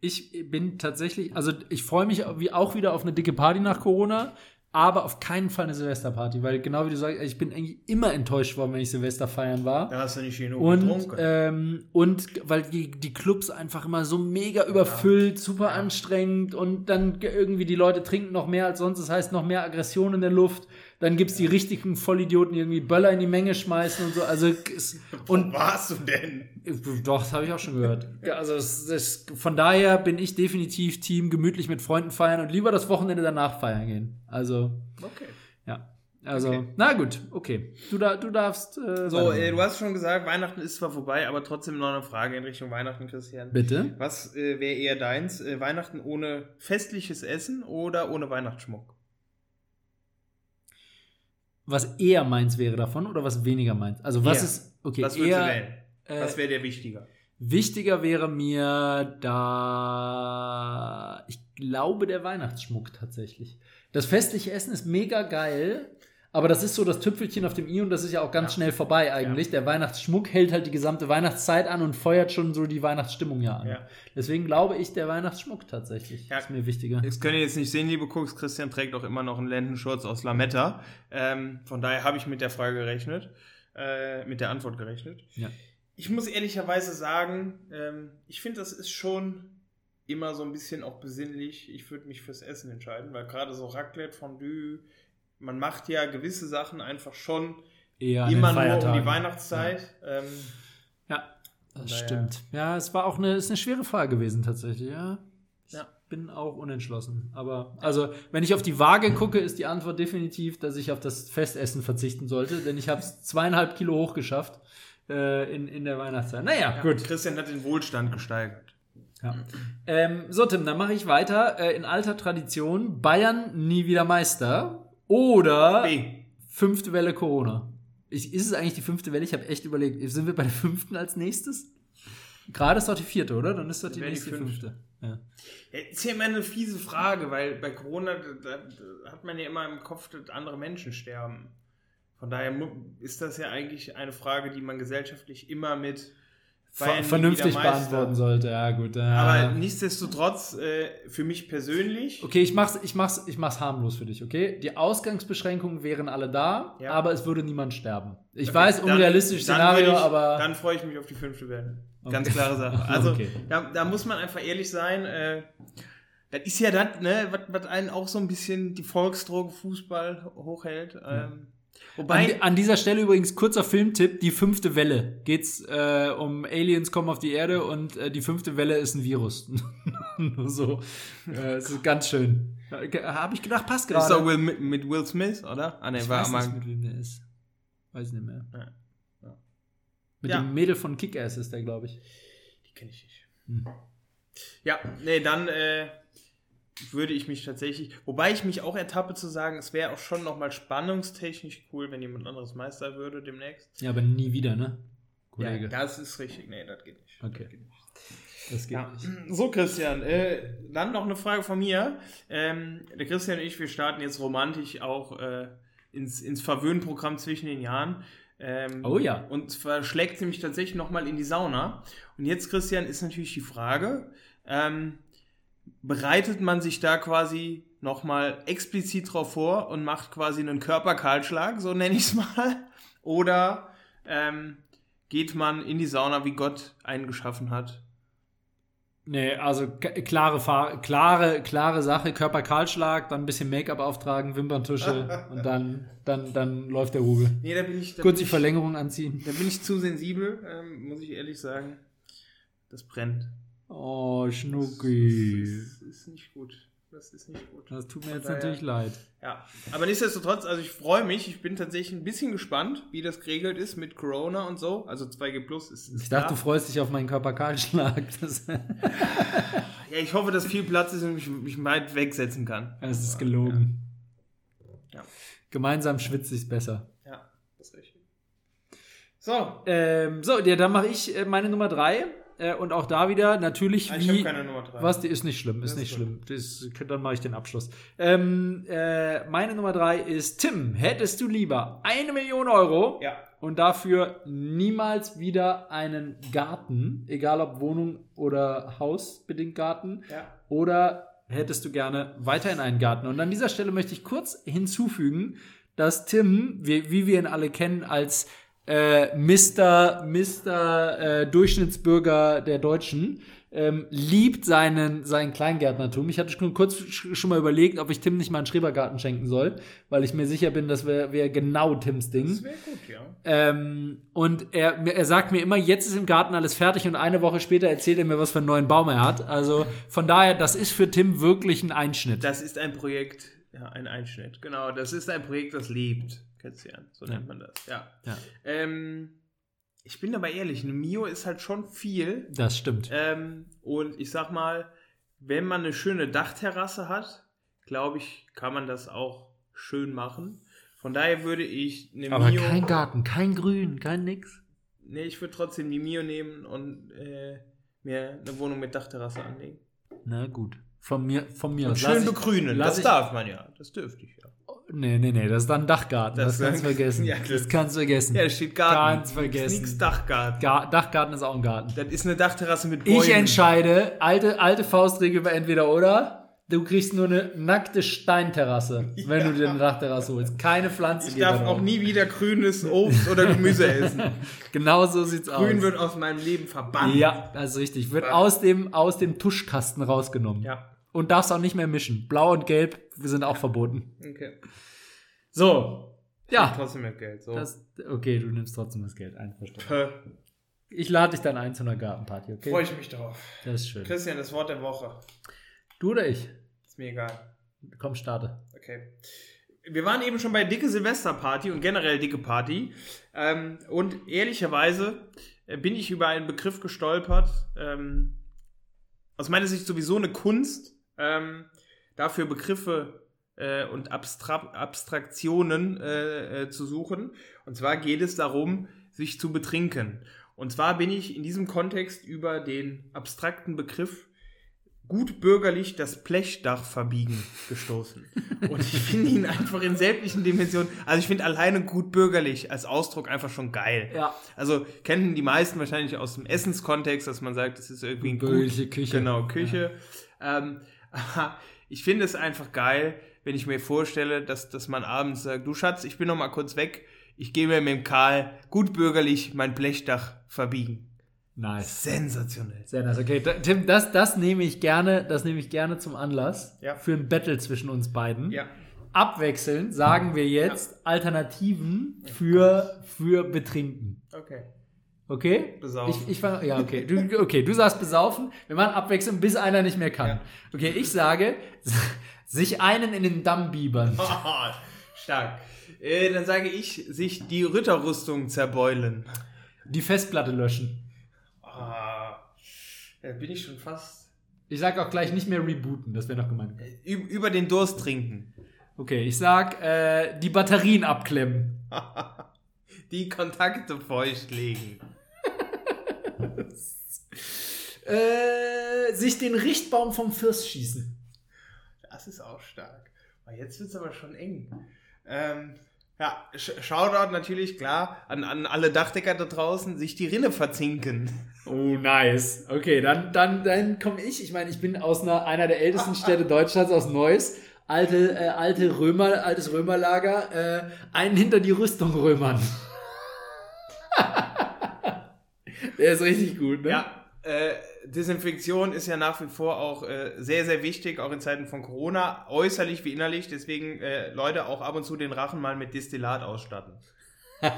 [SPEAKER 2] Ich bin tatsächlich, also ich freue mich auch wieder auf eine dicke Party nach Corona, aber auf keinen Fall eine Silvesterparty, weil genau wie du sagst, ich bin eigentlich immer enttäuscht worden, wenn ich Silvester feiern war.
[SPEAKER 1] Da hast du nicht genug
[SPEAKER 2] Und,
[SPEAKER 1] getrunken.
[SPEAKER 2] ähm, und weil die, die Clubs einfach immer so mega überfüllt, super anstrengend und dann ge- irgendwie die Leute trinken noch mehr als sonst, das heißt noch mehr Aggression in der Luft. Dann gibt's die richtigen Vollidioten, die irgendwie Böller in die Menge schmeißen und so. Also es, und
[SPEAKER 1] Wo warst du denn?
[SPEAKER 2] doch, das habe ich auch schon gehört. Ja, also es, es, von daher bin ich definitiv Team gemütlich mit Freunden feiern und lieber das Wochenende danach feiern gehen. Also
[SPEAKER 1] Okay.
[SPEAKER 2] ja, also
[SPEAKER 1] Okay.
[SPEAKER 2] na gut, okay. Du, da, du darfst. Äh,
[SPEAKER 1] So, äh, du hast schon gesagt, Weihnachten ist zwar vorbei, aber trotzdem noch eine Frage in Richtung Weihnachten, Christian.
[SPEAKER 2] bitte.
[SPEAKER 1] Was äh, wäre eher deins? Äh, Weihnachten ohne festliches Essen oder ohne Weihnachtsschmuck?
[SPEAKER 2] Was eher meins wäre davon oder was weniger meins? Also was
[SPEAKER 1] Eher.
[SPEAKER 2] ist okay?
[SPEAKER 1] Was
[SPEAKER 2] eher,
[SPEAKER 1] du wählen?
[SPEAKER 2] äh,
[SPEAKER 1] Was wäre dir wichtiger?
[SPEAKER 2] Wichtiger wäre mir da, ich glaube, der Weihnachtsschmuck tatsächlich. Das festliche Essen ist mega geil, aber das ist so das Tüpfelchen auf dem i und das ist ja auch ganz
[SPEAKER 1] Ja.
[SPEAKER 2] schnell vorbei eigentlich. Der Weihnachtsschmuck hält halt die gesamte Weihnachtszeit an und feuert schon so die Weihnachtsstimmung ja an.
[SPEAKER 1] Ja.
[SPEAKER 2] Deswegen glaube ich, der Weihnachtsschmuck tatsächlich
[SPEAKER 1] Ja.
[SPEAKER 2] ist mir wichtiger.
[SPEAKER 1] Das könnt ihr jetzt nicht sehen, liebe Cooks. Christian trägt auch immer noch einen Lendenschurz aus Lametta. Ähm, von daher habe ich mit der Frage gerechnet, äh, mit der Antwort gerechnet.
[SPEAKER 2] Ja.
[SPEAKER 1] Ich muss ehrlicherweise sagen, ähm, ich finde, das ist schon immer so ein bisschen auch besinnlich. Ich würde mich fürs Essen entscheiden, weil gerade so Raclette, Fondue, man macht ja gewisse Sachen einfach schon
[SPEAKER 2] Eher
[SPEAKER 1] immer nur um die Weihnachtszeit. Ähm,
[SPEAKER 2] Ja, das
[SPEAKER 1] daher-
[SPEAKER 2] stimmt. Ja, es war auch eine, ist eine schwere Frage gewesen tatsächlich, ja. Ich
[SPEAKER 1] Ja.
[SPEAKER 2] bin auch unentschlossen. Aber, also, wenn ich auf die Waage gucke, ist die Antwort definitiv, dass ich auf das Festessen verzichten sollte, denn ich habe es zweieinhalb Kilo hochgeschafft äh, in, in der Weihnachtszeit. Naja, gut.
[SPEAKER 1] Christian hat den Wohlstand gesteigert.
[SPEAKER 2] Ja. Ähm, so, Tim, dann mache ich weiter. Äh, in alter Tradition, Bayern nie wieder Meister oder
[SPEAKER 1] B.
[SPEAKER 2] fünfte Welle Corona. Ich, ist es eigentlich die fünfte Welle? Ich habe echt überlegt, sind wir bei der fünften als nächstes? Gerade ist doch die vierte, oder? Dann ist doch die
[SPEAKER 1] Wäre die
[SPEAKER 2] nächste
[SPEAKER 1] fünfte.
[SPEAKER 2] fünfte. Ja.
[SPEAKER 1] Ist ja immer eine fiese Frage, weil bei Corona da, da, hat man ja immer im Kopf, dass andere Menschen sterben. Von daher ist das ja eigentlich eine Frage, die man gesellschaftlich immer mit Bayern
[SPEAKER 2] vernünftig beantworten sollte. Ja, gut. Ja.
[SPEAKER 1] Aber nichtsdestotrotz, äh, für mich persönlich,
[SPEAKER 2] okay, ich mach's, ich, mach's, ich mach's harmlos für dich, okay? Die Ausgangsbeschränkungen wären alle da,
[SPEAKER 1] Ja.
[SPEAKER 2] aber es würde niemand sterben. Ich
[SPEAKER 1] Okay,
[SPEAKER 2] weiß,
[SPEAKER 1] dann-
[SPEAKER 2] unrealistisch
[SPEAKER 1] dann
[SPEAKER 2] Szenario,
[SPEAKER 1] ich,
[SPEAKER 2] aber.
[SPEAKER 1] Dann freue ich mich auf die fünfte Welle.
[SPEAKER 2] Okay.
[SPEAKER 1] Ganz klare Sache. Also,
[SPEAKER 2] Okay.
[SPEAKER 1] da, da muss man einfach ehrlich sein. Äh, das ist ja das, ne, was, was einen auch so ein bisschen die Volksdroge Fußball hochhält. Ähm, wobei,
[SPEAKER 2] An, an dieser Stelle übrigens kurzer Filmtipp: Die fünfte Welle. Geht's äh, um Aliens kommen auf die Erde und äh, die fünfte Welle ist ein Virus. Nur so. Äh, es ist ganz schön. Habe ich gedacht, passt
[SPEAKER 1] das ist
[SPEAKER 2] gerade.
[SPEAKER 1] doch Will, mit, mit Will Smith, oder? Ah, ne,
[SPEAKER 2] Ich
[SPEAKER 1] war
[SPEAKER 2] weiß nicht, mit wem der ist. Weiß nicht mehr.
[SPEAKER 1] Ja. Ja.
[SPEAKER 2] Mit
[SPEAKER 1] Ja.
[SPEAKER 2] dem Mädel von Kick-Ass ist der, glaube ich.
[SPEAKER 1] Die kenne ich nicht.
[SPEAKER 2] Hm.
[SPEAKER 1] Ja, nee, dann äh, würde ich mich tatsächlich, wobei ich mich auch ertappe zu sagen, es wäre auch schon nochmal spannungstechnisch cool, wenn jemand anderes Meister würde demnächst.
[SPEAKER 2] Ja, aber nie wieder, ne?
[SPEAKER 1] Ja,
[SPEAKER 2] Kollege.
[SPEAKER 1] das ist richtig. Nee, das geht nicht.
[SPEAKER 2] Okay.
[SPEAKER 1] Das geht nicht.
[SPEAKER 2] das geht
[SPEAKER 1] Ja.
[SPEAKER 2] nicht.
[SPEAKER 1] So, Christian, äh, dann noch eine Frage von mir. Ähm, der Christian und ich, wir starten jetzt romantisch auch äh, ins, ins Verwöhnprogramm zwischen den Jahren. Ähm,
[SPEAKER 2] Oh ja.
[SPEAKER 1] Und verschlägt nämlich tatsächlich nochmal in die Sauna. Und jetzt, Christian, ist natürlich die Frage, ähm, bereitet man sich da quasi nochmal explizit drauf vor und macht quasi einen Körperkahlschlag, so nenne ich es mal, oder ähm, geht man in die Sauna, wie Gott einen geschaffen hat?
[SPEAKER 2] Nee, also klare, Fahr klare, klare Sache, Körperkahlschlag, dann ein bisschen Make-up auftragen, Wimperntusche und dann, dann, dann läuft der Rubel.
[SPEAKER 1] Nee, da bin ich, da
[SPEAKER 2] Kurz die Verlängerung anziehen.
[SPEAKER 1] Da bin ich zu sensibel, ähm, muss ich ehrlich sagen. Das brennt.
[SPEAKER 2] Oh,
[SPEAKER 1] Das
[SPEAKER 2] Schnucki.
[SPEAKER 1] ist, ist nicht gut. Das ist nicht gut.
[SPEAKER 2] Das tut mir
[SPEAKER 1] Von
[SPEAKER 2] jetzt
[SPEAKER 1] daher-
[SPEAKER 2] natürlich leid.
[SPEAKER 1] Ja, aber nichtsdestotrotz, also ich freue mich. Ich bin tatsächlich ein bisschen gespannt, wie das geregelt ist mit Corona und so. Also 2G Plus ist, ist
[SPEAKER 2] Ich dachte,
[SPEAKER 1] da.
[SPEAKER 2] du freust dich auf meinen Körperkahlschlag. Das,
[SPEAKER 1] Ja, ich hoffe, dass viel Platz ist und ich mich weit wegsetzen kann.
[SPEAKER 2] das ist gelogen.
[SPEAKER 1] Ja.
[SPEAKER 2] Gemeinsam schwitzt sich's besser.
[SPEAKER 1] Ja, das ist richtig. So,
[SPEAKER 2] Ähm, so, ja, dann mache ich äh, meine Nummer drei. Äh, und auch da wieder natürlich
[SPEAKER 1] Ah, Ich
[SPEAKER 2] wie.
[SPEAKER 1] keine Nummer 3.
[SPEAKER 2] Was, die ist nicht schlimm, ist
[SPEAKER 1] Das
[SPEAKER 2] nicht
[SPEAKER 1] ist
[SPEAKER 2] schlimm. Das, dann mache ich den Abschluss. Ähm, äh, meine Nummer drei ist Tim. Hättest du lieber eine Million Euro
[SPEAKER 1] Ja.
[SPEAKER 2] und dafür niemals wieder einen Garten, egal ob Wohnung oder Haus bedingt Garten,
[SPEAKER 1] Ja.
[SPEAKER 2] oder hättest du gerne weiterhin einen Garten? Und an dieser Stelle möchte ich kurz hinzufügen, dass Tim, wie, wie wir ihn alle kennen, als äh, Mr. Mr. Äh, Durchschnittsbürger der Deutschen, ähm, liebt seinen, seinen Kleingärtnertum. Ich hatte schon kurz sch- schon mal überlegt, ob ich Tim nicht mal einen Schrebergarten schenken soll, weil ich mir sicher bin, das wäre wär genau Tims Ding.
[SPEAKER 1] Das wäre gut, ja.
[SPEAKER 2] Ähm, und er, er sagt mir immer, jetzt ist im Garten alles fertig und eine Woche später erzählt er mir, was für einen neuen Baum er hat. Also von daher, das ist für Tim wirklich ein Einschnitt.
[SPEAKER 1] Das ist ein Projekt, ja, ein Einschnitt. Genau, das ist ein Projekt, das lebt, Christian. So
[SPEAKER 2] Ja.
[SPEAKER 1] nennt man das. Ja.
[SPEAKER 2] Ja.
[SPEAKER 1] Ähm, ich bin aber ehrlich, eine Mio ist halt schon viel.
[SPEAKER 2] Das stimmt.
[SPEAKER 1] Ähm, und ich sag mal, wenn man eine schöne Dachterrasse hat, glaube ich, kann man das auch schön machen. Von daher würde ich eine
[SPEAKER 2] Aber
[SPEAKER 1] Mio.
[SPEAKER 2] kein Garten, kein Grün, kein nix.
[SPEAKER 1] Nee, ich würde trotzdem die Mio nehmen und äh, mir eine Wohnung mit Dachterrasse anlegen.
[SPEAKER 2] Na gut. Von mir, von mir
[SPEAKER 1] Und
[SPEAKER 2] aus.
[SPEAKER 1] schön begrünen. Das
[SPEAKER 2] ich-
[SPEAKER 1] darf man ja. Das dürfte ich ja.
[SPEAKER 2] Nee, nee, nee, das ist dann ein Dachgarten. Das,
[SPEAKER 1] Das
[SPEAKER 2] kannst du vergessen.
[SPEAKER 1] Ja,
[SPEAKER 2] das,
[SPEAKER 1] das-
[SPEAKER 2] kannst du vergessen.
[SPEAKER 1] Ja, da steht Garten.
[SPEAKER 2] Ganz vergessen.
[SPEAKER 1] Nix Dachgarten.
[SPEAKER 2] Ga Dachgarten ist auch ein Garten.
[SPEAKER 1] Das ist eine Dachterrasse mit Bäumen.
[SPEAKER 2] Ich entscheide, alte, alte Faustregel über entweder oder. Du kriegst nur eine nackte Steinterrasse, wenn du dir eine Dachterrasse holst. Keine Pflanze.
[SPEAKER 1] Ich darf
[SPEAKER 2] da
[SPEAKER 1] auch nie wieder grünes Obst oder Gemüse essen.
[SPEAKER 2] Genau so sieht's aus.
[SPEAKER 1] Grün wird aus meinem Leben verbannt.
[SPEAKER 2] Ja, das ist richtig. Wird aus dem, aus dem Tuschkasten rausgenommen.
[SPEAKER 1] Ja.
[SPEAKER 2] Und darfst auch nicht mehr mischen. Blau und Gelb sind auch verboten.
[SPEAKER 1] Okay.
[SPEAKER 2] So. Ja.
[SPEAKER 1] Trotzdem mit Geld. So.
[SPEAKER 2] Das, okay, du nimmst trotzdem das Geld. Einverstanden.
[SPEAKER 1] Puh.
[SPEAKER 2] Ich lade dich dann ein zu einer Gartenparty, okay?
[SPEAKER 1] Freue ich mich drauf.
[SPEAKER 2] Das ist schön.
[SPEAKER 1] Christian, das Wort der Woche.
[SPEAKER 2] Du oder ich?
[SPEAKER 1] Ist mir egal.
[SPEAKER 2] Komm, starte.
[SPEAKER 1] Okay. Wir waren eben schon bei dicke Silvesterparty und generell dicke Party. Ähm, und ehrlicherweise äh, bin ich über einen Begriff gestolpert. Ähm, aus meiner Sicht sowieso eine Kunst, ähm, dafür Begriffe äh, und Abstra Abstraktionen äh, äh, zu suchen. Und zwar geht es darum, sich zu betrinken. Und zwar bin ich in diesem Kontext über den abstrakten Begriff gut bürgerlich das Blechdach verbiegen gestoßen. Und ich finde ihn einfach in sämtlichen Dimensionen, also ich finde alleine gut bürgerlich als Ausdruck einfach schon geil.
[SPEAKER 2] Ja.
[SPEAKER 1] Also kennen die meisten wahrscheinlich aus dem Essenskontext, dass man sagt, das ist irgendwie ein
[SPEAKER 2] Bürgerliche Küche.
[SPEAKER 1] Genau, Küche. Ähm, aber ich finde es einfach geil, wenn ich mir vorstelle, dass, dass man abends sagt, du Schatz, ich bin noch mal kurz weg, ich gehe mir mit dem Karl gut bürgerlich mein Blechdach verbiegen.
[SPEAKER 2] Nice.
[SPEAKER 1] Sensationell.
[SPEAKER 2] Sehr nice. Okay, Tim, das, das nehme ich gerne, das nehme ich gerne zum Anlass
[SPEAKER 1] Ja.
[SPEAKER 2] für ein Battle zwischen uns beiden.
[SPEAKER 1] Ja.
[SPEAKER 2] Abwechselnd sagen wir jetzt Alternativen für, für Betrinken.
[SPEAKER 1] Okay.
[SPEAKER 2] Okay?
[SPEAKER 1] Besaufen.
[SPEAKER 2] Ich, ich fang, ja, okay. Du, okay, du sagst besaufen. Wir machen abwechselnd, bis einer nicht mehr kann.
[SPEAKER 1] Ja.
[SPEAKER 2] Okay, ich sage, sich einen in den Damm biebern.
[SPEAKER 1] Oh, stark. Äh, dann sage ich, sich die Ritterrüstung zerbeulen.
[SPEAKER 2] Die Festplatte löschen.
[SPEAKER 1] Ah, da bin ich schon fast.
[SPEAKER 2] Ich sage auch gleich nicht mehr rebooten, das wäre noch gemeint.
[SPEAKER 1] Ü über den Durst trinken.
[SPEAKER 2] Okay, ich sag, äh, die Batterien abklemmen.
[SPEAKER 1] Die Kontakte feucht legen.
[SPEAKER 2] Äh, sich den Richtbaum vom Fürst schießen.
[SPEAKER 1] Das ist auch stark. Jetzt wird es aber schon eng. Ähm, ja, Sh Shoutout natürlich, klar, an, an alle Dachdecker da draußen, sich die Rinne verzinken.
[SPEAKER 2] Oh, nice. Okay, dann, dann, dann komme ich. Ich meine, ich bin aus einer, einer der ältesten Städte Deutschlands, aus Neuss. Alte, äh, alte Römer, altes Römerlager. Äh, einen hinter die Rüstung römern. Der ist richtig gut, ne?
[SPEAKER 1] Ja, äh, Desinfektion ist ja nach wie vor auch äh, sehr, sehr wichtig, auch in Zeiten von Corona, äußerlich wie innerlich. Deswegen, äh, Leute, auch ab und zu den Rachen mal mit Destillat ausstatten.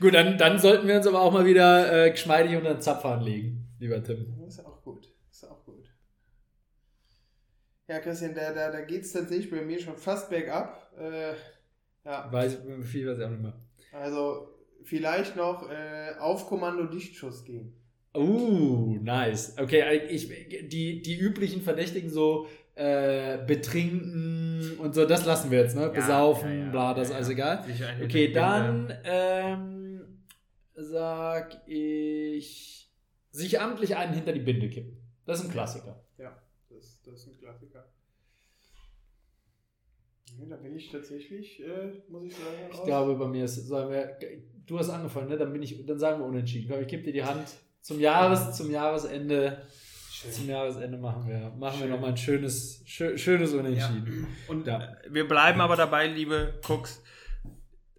[SPEAKER 2] Gut, dann, dann sollten wir uns aber auch mal wieder äh, geschmeidig unter den Zapfhahn legen, lieber Tim.
[SPEAKER 1] Das ist auch gut. Das ist auch gut. Ja, Christian, da, da, da geht es tatsächlich bei mir schon fast bergab. Äh, ja,
[SPEAKER 2] Weiß, viel weiß ich auch nicht mehr.
[SPEAKER 1] also vielleicht noch äh, auf Kommando Dichtschuss gehen.
[SPEAKER 2] Uh, nice. Okay, äh, ich, die, die üblichen Verdächtigen so äh, betrinken und so, das lassen wir jetzt, ne? Besaufen,
[SPEAKER 1] ja, ja,
[SPEAKER 2] bla, das ist
[SPEAKER 1] ja,
[SPEAKER 2] alles
[SPEAKER 1] ja.
[SPEAKER 2] egal. Okay, dann ähm, sag ich, sich amtlich einen hinter die Binde kippen. Das ist ein Klassiker.
[SPEAKER 1] Ja, das, das ist ein Klassiker. Ja, da bin ich tatsächlich, äh, muss ich sagen,
[SPEAKER 2] Ich
[SPEAKER 1] raus.
[SPEAKER 2] glaube, bei mir ist, sagen wir, du hast angefangen, ne? Dann bin ich, dann sagen wir unentschieden. Ich glaube, ich gebe dir die Hand zum Jahres, zum Jahresende.
[SPEAKER 1] Schön.
[SPEAKER 2] Zum Jahresende machen wir, machen wir nochmal ein schönes, schö schönes Unentschieden.
[SPEAKER 1] Und
[SPEAKER 2] Ja.
[SPEAKER 1] wir bleiben aber dabei, liebe Cooks,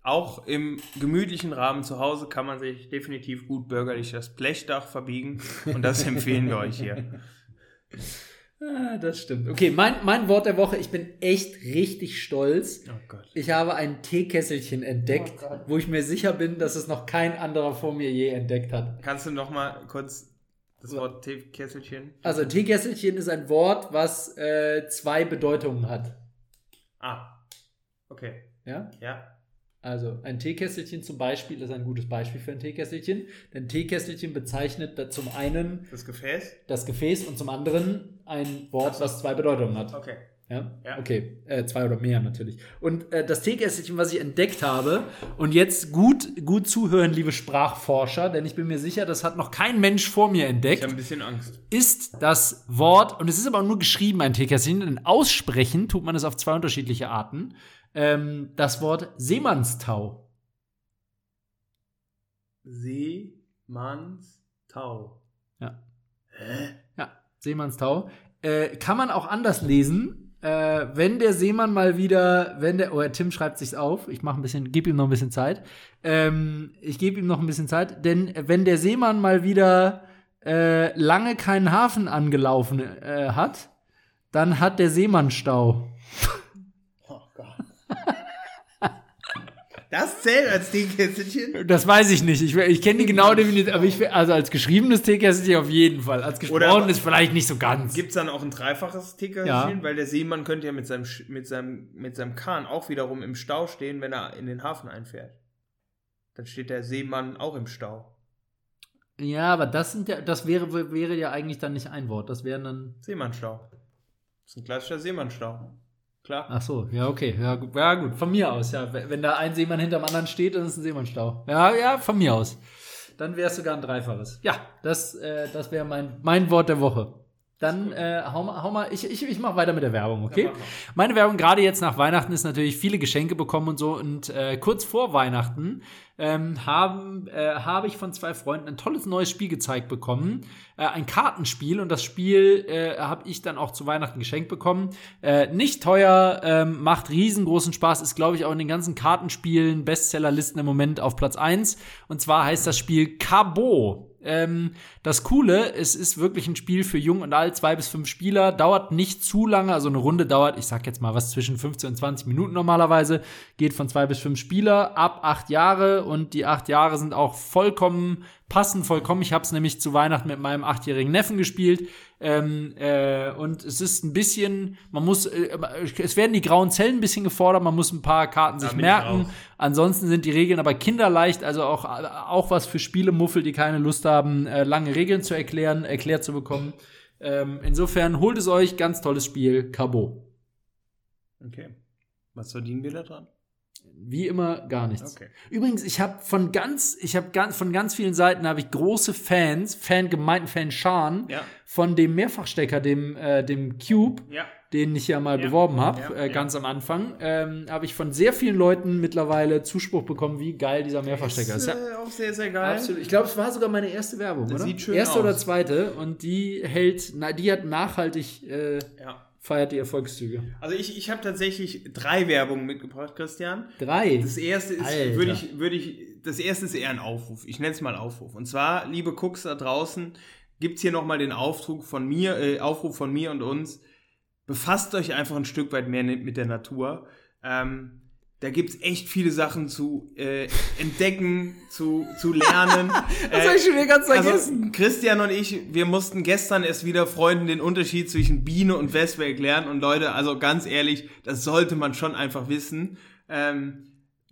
[SPEAKER 1] auch im gemütlichen Rahmen zu Hause kann man sich definitiv gut bürgerlich das Blechdach verbiegen und das empfehlen wir euch hier.
[SPEAKER 2] Ah, das stimmt. Okay, mein, mein Wort der Woche, ich bin echt richtig stolz.
[SPEAKER 1] Oh Gott.
[SPEAKER 2] Ich habe ein Teekesselchen entdeckt,
[SPEAKER 1] Oh
[SPEAKER 2] wo ich mir sicher bin, dass es noch kein anderer vor mir je entdeckt hat.
[SPEAKER 1] Kannst du noch mal kurz das Wort Teekesselchen?
[SPEAKER 2] Also Teekesselchen ist ein Wort, was äh, zwei Bedeutungen hat.
[SPEAKER 1] Ah, okay.
[SPEAKER 2] Ja?
[SPEAKER 1] Ja.
[SPEAKER 2] Also ein Teekesselchen zum Beispiel ist ein gutes Beispiel für ein Teekesselchen. Denn Teekesselchen bezeichnet zum einen
[SPEAKER 1] Das Gefäß?
[SPEAKER 2] das Gefäß und zum anderen ein Wort, was zwei Bedeutungen hat.
[SPEAKER 1] Okay.
[SPEAKER 2] Ja?
[SPEAKER 1] Ja.
[SPEAKER 2] Okay, äh, zwei oder mehr natürlich. Und äh, das Teekesselchen, was ich entdeckt habe, und jetzt gut, gut zuhören, liebe Sprachforscher, denn ich bin mir sicher, das hat noch kein Mensch vor mir
[SPEAKER 1] Ich
[SPEAKER 2] entdeckt,
[SPEAKER 1] habe ein bisschen Angst.
[SPEAKER 2] ist das Wort, und es ist aber auch nur geschrieben, ein Teekesselchen, denn aussprechen tut man es auf zwei unterschiedliche Arten, ähm, das Wort Seemannstau.
[SPEAKER 1] Seemannstau.
[SPEAKER 2] Ja.
[SPEAKER 1] Hä?
[SPEAKER 2] Ja, Seemannstau. Äh, kann man auch anders lesen. Äh, wenn der Seemann mal wieder, wenn der, oh, Tim schreibt sich's auf. Ich mache ein bisschen, gebe ihm noch ein bisschen Zeit. Ähm, ich gebe ihm noch ein bisschen Zeit, denn wenn der Seemann mal wieder äh, lange keinen Hafen angelaufen äh, hat, dann hat der Seemann Stau.
[SPEAKER 1] Oh Gott. Das zählt als Teekesselchen?
[SPEAKER 2] Das weiß ich nicht. Ich, ich kenne die genaue Definition, aber ich, also als geschriebenes Teekesselchen auf jeden Fall. Als gesprochenes vielleicht nicht so ganz.
[SPEAKER 1] Gibt es dann auch ein dreifaches Teekesselchen?
[SPEAKER 2] Ja.
[SPEAKER 1] Weil der Seemann könnte ja mit seinem, mit, seinem, mit seinem Kahn auch wiederum im Stau stehen, wenn er in den Hafen einfährt. Dann steht der Seemann auch im Stau.
[SPEAKER 2] Ja, aber das sind ja, das wäre, wäre ja eigentlich dann nicht ein Wort. Das wären dann.
[SPEAKER 1] Seemannstau. Das ist ein klassischer Seemannstau. Klar.
[SPEAKER 2] Ach so, ja, okay. Ja, ja gut, von mir aus, ja. Wenn da ein Seemann hinterm anderen steht, dann ist es ein Seemannstau. Ja, ja, von mir aus. Dann wäre es sogar ein Dreifaches. Ja, das, äh, das wäre mein, mein Wort der Woche. Dann äh, hau mal, hau mal, ich, ich, ich mache weiter mit der Werbung, okay?
[SPEAKER 1] Ja.
[SPEAKER 2] Meine Werbung gerade jetzt nach Weihnachten ist natürlich viele Geschenke bekommen und so. Und äh, kurz vor Weihnachten ähm, haben, äh, habe ich von zwei Freunden ein tolles neues Spiel gezeigt bekommen. Äh, ein Kartenspiel. Und das Spiel äh, habe ich dann auch zu Weihnachten geschenkt bekommen. Äh, nicht teuer, ähm, macht riesengroßen Spaß. Ist, glaube ich, auch in den ganzen Kartenspielen, Bestsellerlisten im Moment auf Platz 1. Und zwar heißt das Spiel Cabo. Ähm, das Coole, es ist wirklich ein Spiel für jung und alt, zwei bis fünf Spieler, dauert nicht zu lange, also eine Runde dauert, ich sag jetzt mal was zwischen 15 und 20 Minuten normalerweise, geht von zwei bis fünf Spieler ab acht Jahre und die acht Jahre sind auch vollkommen passend, vollkommen. Ich habe es nämlich zu Weihnachten mit meinem achtjährigen Neffen gespielt ähm, äh, und es ist ein bisschen, man muss, äh, es werden die grauen Zellen ein bisschen gefordert, man muss ein paar Karten sich
[SPEAKER 1] ich
[SPEAKER 2] merken. Ansonsten sind die Regeln aber kinderleicht, also auch, auch was für Spielemuffel, die keine Lust haben, äh, lange Regeln zu erklären, erklärt zu bekommen. Ähm, insofern holt es euch, ganz tolles Spiel, Cabo.
[SPEAKER 1] Okay. Was verdienen wir da dran?
[SPEAKER 2] Wie immer gar nichts.
[SPEAKER 1] Okay.
[SPEAKER 2] Übrigens, ich habe von ganz, ich habe ganz von ganz vielen Seiten habe ich große Fans, Fangemeinden, Fanscharen
[SPEAKER 1] Ja.
[SPEAKER 2] von dem Mehrfachstecker, dem äh, dem Cube,
[SPEAKER 1] Ja.
[SPEAKER 2] den ich ja mal
[SPEAKER 1] Ja.
[SPEAKER 2] beworben habe, äh, ganz am Anfang, ähm, habe ich von sehr vielen Leuten mittlerweile Zuspruch bekommen, wie geil dieser Mehrfachstecker ist.
[SPEAKER 1] Ist,
[SPEAKER 2] Ja,
[SPEAKER 1] äh, auch sehr, sehr geil.
[SPEAKER 2] Absolut. Ich glaube, es war sogar meine erste Werbung,
[SPEAKER 1] Das
[SPEAKER 2] oder?
[SPEAKER 1] sieht schön
[SPEAKER 2] erste
[SPEAKER 1] aus.
[SPEAKER 2] oder zweite und die hält, na, die hat nachhaltig äh,
[SPEAKER 1] Ja.
[SPEAKER 2] Feiert die Erfolgszüge.
[SPEAKER 1] Also ich, ich habe tatsächlich drei Werbungen mitgebracht, Christian.
[SPEAKER 2] Drei.
[SPEAKER 1] Das erste ist,
[SPEAKER 2] Alter.
[SPEAKER 1] würde ich, würde ich, das erste ist eher ein Aufruf. Ich nenne es mal Aufruf. Und zwar, liebe Cooks da draußen, gibt's hier nochmal den Aufruf von mir, äh, Aufruf von mir und uns. Befasst euch einfach ein Stück weit mehr mit der Natur. Ähm, da gibt's echt viele Sachen zu äh, entdecken, zu, zu lernen.
[SPEAKER 2] das
[SPEAKER 1] Äh,
[SPEAKER 2] habe ich schon wieder ganz vergessen.
[SPEAKER 1] also, Christian und ich, wir mussten gestern erst wieder Freunden den Unterschied zwischen Biene und Wespe erklären. Und Leute, also ganz ehrlich, das sollte man schon einfach wissen. Ähm,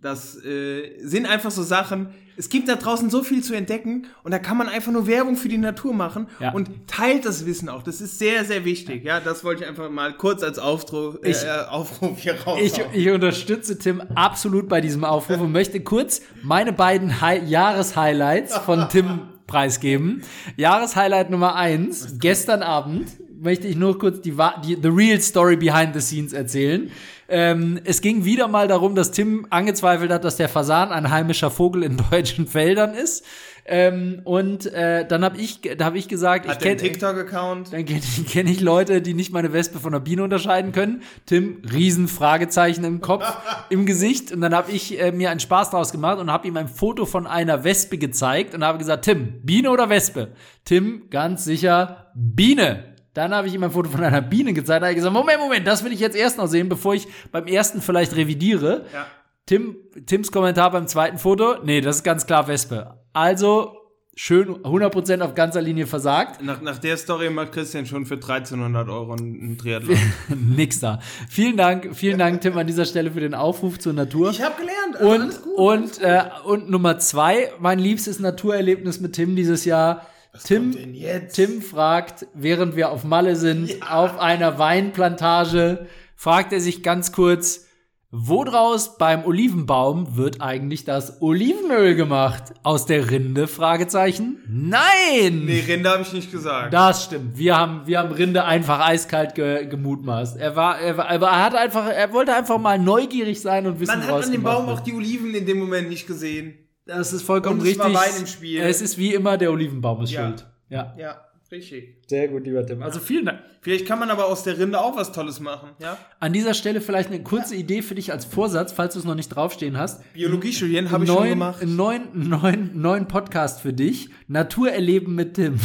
[SPEAKER 1] Das äh, sind einfach so Sachen. Es gibt da draußen so viel zu entdecken und da kann man einfach nur Werbung für die Natur machen
[SPEAKER 2] Ja.
[SPEAKER 1] und teilt das Wissen auch. Das ist sehr, sehr wichtig. Ja, das wollte ich einfach mal kurz als Auftruf, äh,
[SPEAKER 2] Ich-
[SPEAKER 1] Aufruf hier raus.
[SPEAKER 2] Ich, ich unterstütze Tim absolut bei diesem Aufruf und möchte kurz meine beiden Hi Jahreshighlights von Tim preisgeben. Jahreshighlight Nummer eins gestern Abend möchte ich nur kurz die, die The Real Story Behind the Scenes erzählen. Ähm, es ging wieder mal darum, dass Tim angezweifelt hat, dass der Fasan ein heimischer Vogel in deutschen Feldern ist. Ähm, und äh, dann habe ich, da habe ich gesagt,
[SPEAKER 1] Hat
[SPEAKER 2] ich kenne
[SPEAKER 1] TikTok-Account?
[SPEAKER 2] dann kenne ich, kenn ich Leute, die nicht meine Wespe von der Biene unterscheiden können. Tim, riesen Fragezeichen im Kopf, im Gesicht. Und dann habe ich äh, mir einen Spaß draus gemacht und habe ihm ein Foto von einer Wespe gezeigt und habe gesagt, Tim, Biene oder Wespe? Tim, ganz sicher, Biene. Dann habe ich ihm ein Foto von einer Biene gezeigt. Da habe ich gesagt, Moment, Moment, das will ich jetzt erst noch sehen, bevor ich beim ersten vielleicht revidiere.
[SPEAKER 1] Ja.
[SPEAKER 2] Tim, Tims Kommentar beim zweiten Foto, nee, das ist ganz klar Wespe. Also, schön 100% auf ganzer Linie versagt.
[SPEAKER 1] Nach, nach der Story macht Christian schon für 1300 Euro einen Triathlon.
[SPEAKER 2] Nix da. Vielen Dank, vielen Dank, Tim, an dieser Stelle für den Aufruf zur Natur.
[SPEAKER 1] Ich habe gelernt. Also
[SPEAKER 2] und,
[SPEAKER 1] alles gut.
[SPEAKER 2] und, äh, und Nummer zwei, mein liebstes Naturerlebnis mit Tim dieses Jahr. Tim,
[SPEAKER 1] denn jetzt?
[SPEAKER 2] Tim fragt, während wir auf Malle sind, auf einer Weinplantage, fragt er sich ganz kurz, wo draus beim Olivenbaum wird eigentlich das Olivenöl gemacht? Aus der Rinde? Fragezeichen. Nein!
[SPEAKER 1] nee, Rinde habe ich nicht gesagt.
[SPEAKER 2] Das stimmt. Wir haben, wir haben Rinde einfach eiskalt ge, gemutmaßt. Er war, er war, aber er hat einfach, er wollte einfach mal neugierig sein und wissen,
[SPEAKER 1] Man hat
[SPEAKER 2] was
[SPEAKER 1] an dem Baum
[SPEAKER 2] wird.
[SPEAKER 1] auch die Oliven in dem Moment nicht gesehen.
[SPEAKER 2] Das ist vollkommen
[SPEAKER 1] Und es war
[SPEAKER 2] richtig.
[SPEAKER 1] Wein im Spiel.
[SPEAKER 2] Es ist wie immer der Olivenbaum ist
[SPEAKER 1] Ja.
[SPEAKER 2] schuld. Ja.
[SPEAKER 1] Ja, richtig.
[SPEAKER 2] Sehr gut, lieber Tim. Also vielen Dank.
[SPEAKER 1] Vielleicht kann man aber aus der Rinde auch was Tolles machen. Ja?
[SPEAKER 2] An dieser Stelle vielleicht eine kurze Idee für dich als Vorsatz, falls du es noch nicht draufstehen hast.
[SPEAKER 1] Biologie studieren habe ich schon gemacht.
[SPEAKER 2] Einen neuen, neuen, neuen Podcast für dich. Natur erleben mit Tim.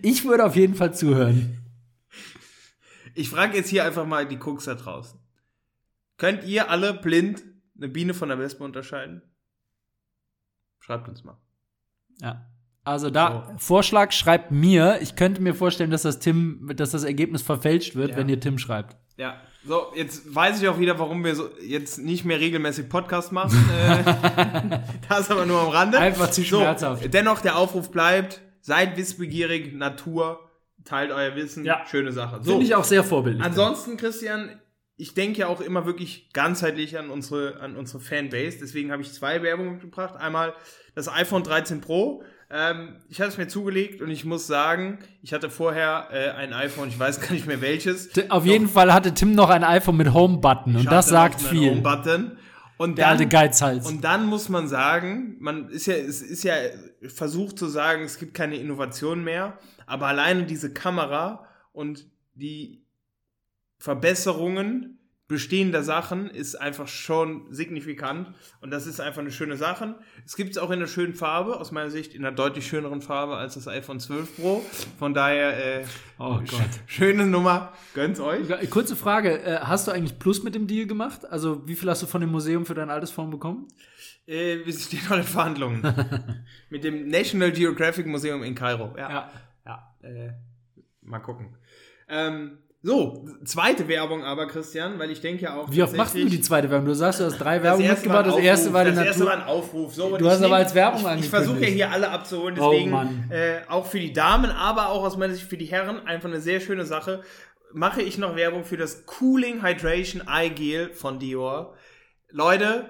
[SPEAKER 2] Ich würde auf jeden Fall zuhören.
[SPEAKER 1] Ich frage jetzt hier einfach mal die Cooks da draußen. Könnt ihr alle blind eine Biene von der Wespe unterscheiden? Schreibt uns mal.
[SPEAKER 2] Ja. Also da, Vorschlag schreibt mir. Ich könnte mir vorstellen, dass das Tim, dass das Ergebnis verfälscht wird,
[SPEAKER 1] Ja.
[SPEAKER 2] wenn ihr Tim schreibt.
[SPEAKER 1] Ja, so, jetzt weiß ich auch wieder, warum wir so jetzt nicht mehr regelmäßig Podcast machen. äh, das aber nur am Rande.
[SPEAKER 2] Einfach zu
[SPEAKER 1] so,
[SPEAKER 2] schmerzhaft.
[SPEAKER 1] Dennoch, der Aufruf bleibt, seid wissbegierig, Natur, teilt euer Wissen,
[SPEAKER 2] Ja.
[SPEAKER 1] schöne Sache. So,
[SPEAKER 2] Finde ich auch sehr vorbildlich.
[SPEAKER 1] ansonsten, Christian, ich denke ja auch immer wirklich ganzheitlich an unsere, an unsere Fanbase. Deswegen habe ich zwei Werbungen mitgebracht. Einmal das iPhone 13 Pro. Ähm, ich hatte es mir zugelegt und ich muss sagen, ich hatte vorher äh, ein iPhone, ich weiß gar nicht mehr welches.
[SPEAKER 2] Auf jeden Fall hatte Tim noch ein iPhone mit Home-Button und das sagt viel.
[SPEAKER 1] Home-Button. Und
[SPEAKER 2] Der
[SPEAKER 1] dann,
[SPEAKER 2] alte Geizhals.
[SPEAKER 1] und dann muss man sagen, man ist ja, es ist ja versucht zu sagen, es gibt keine Innovation mehr, aber alleine diese Kamera und die Verbesserungen bestehender Sachen ist einfach schon signifikant und das ist einfach eine schöne Sache. Es gibt es auch in einer schönen Farbe, aus meiner Sicht in einer deutlich schöneren Farbe als das iPhone 12 Pro. Von daher, äh,
[SPEAKER 2] oh Gott.
[SPEAKER 1] schöne Nummer, gönnt's euch.
[SPEAKER 2] Kurze Frage, äh, hast du eigentlich Plus mit dem Deal gemacht? Also wie viel hast du von dem Museum für dein altes Phone bekommen?
[SPEAKER 1] Äh, wir stehen noch in Verhandlungen. Mit dem National Geographic Museum in Kairo. Ja. ja äh, mal gucken. Ähm, so, zweite Werbung aber, Christian, weil ich denke ja auch.
[SPEAKER 2] Wie oft machst du die zweite Werbung? Du sagst, du hast drei
[SPEAKER 1] das
[SPEAKER 2] Werbungen
[SPEAKER 1] erste
[SPEAKER 2] mitgebracht. Das erste war die
[SPEAKER 1] Das erste war
[SPEAKER 2] Natur.
[SPEAKER 1] ein Aufruf. So,
[SPEAKER 2] Du hast aber
[SPEAKER 1] nehm-
[SPEAKER 2] als Werbung
[SPEAKER 1] Ich, ich versuche ja hier alle abzuholen,
[SPEAKER 2] Oh,
[SPEAKER 1] deswegen
[SPEAKER 2] Mann.
[SPEAKER 1] äh, auch für die Damen, aber auch aus meiner Sicht für die Herren einfach eine sehr schöne Sache. Mache ich noch Werbung für das Cooling Hydration Eye Gel von Dior. Leute,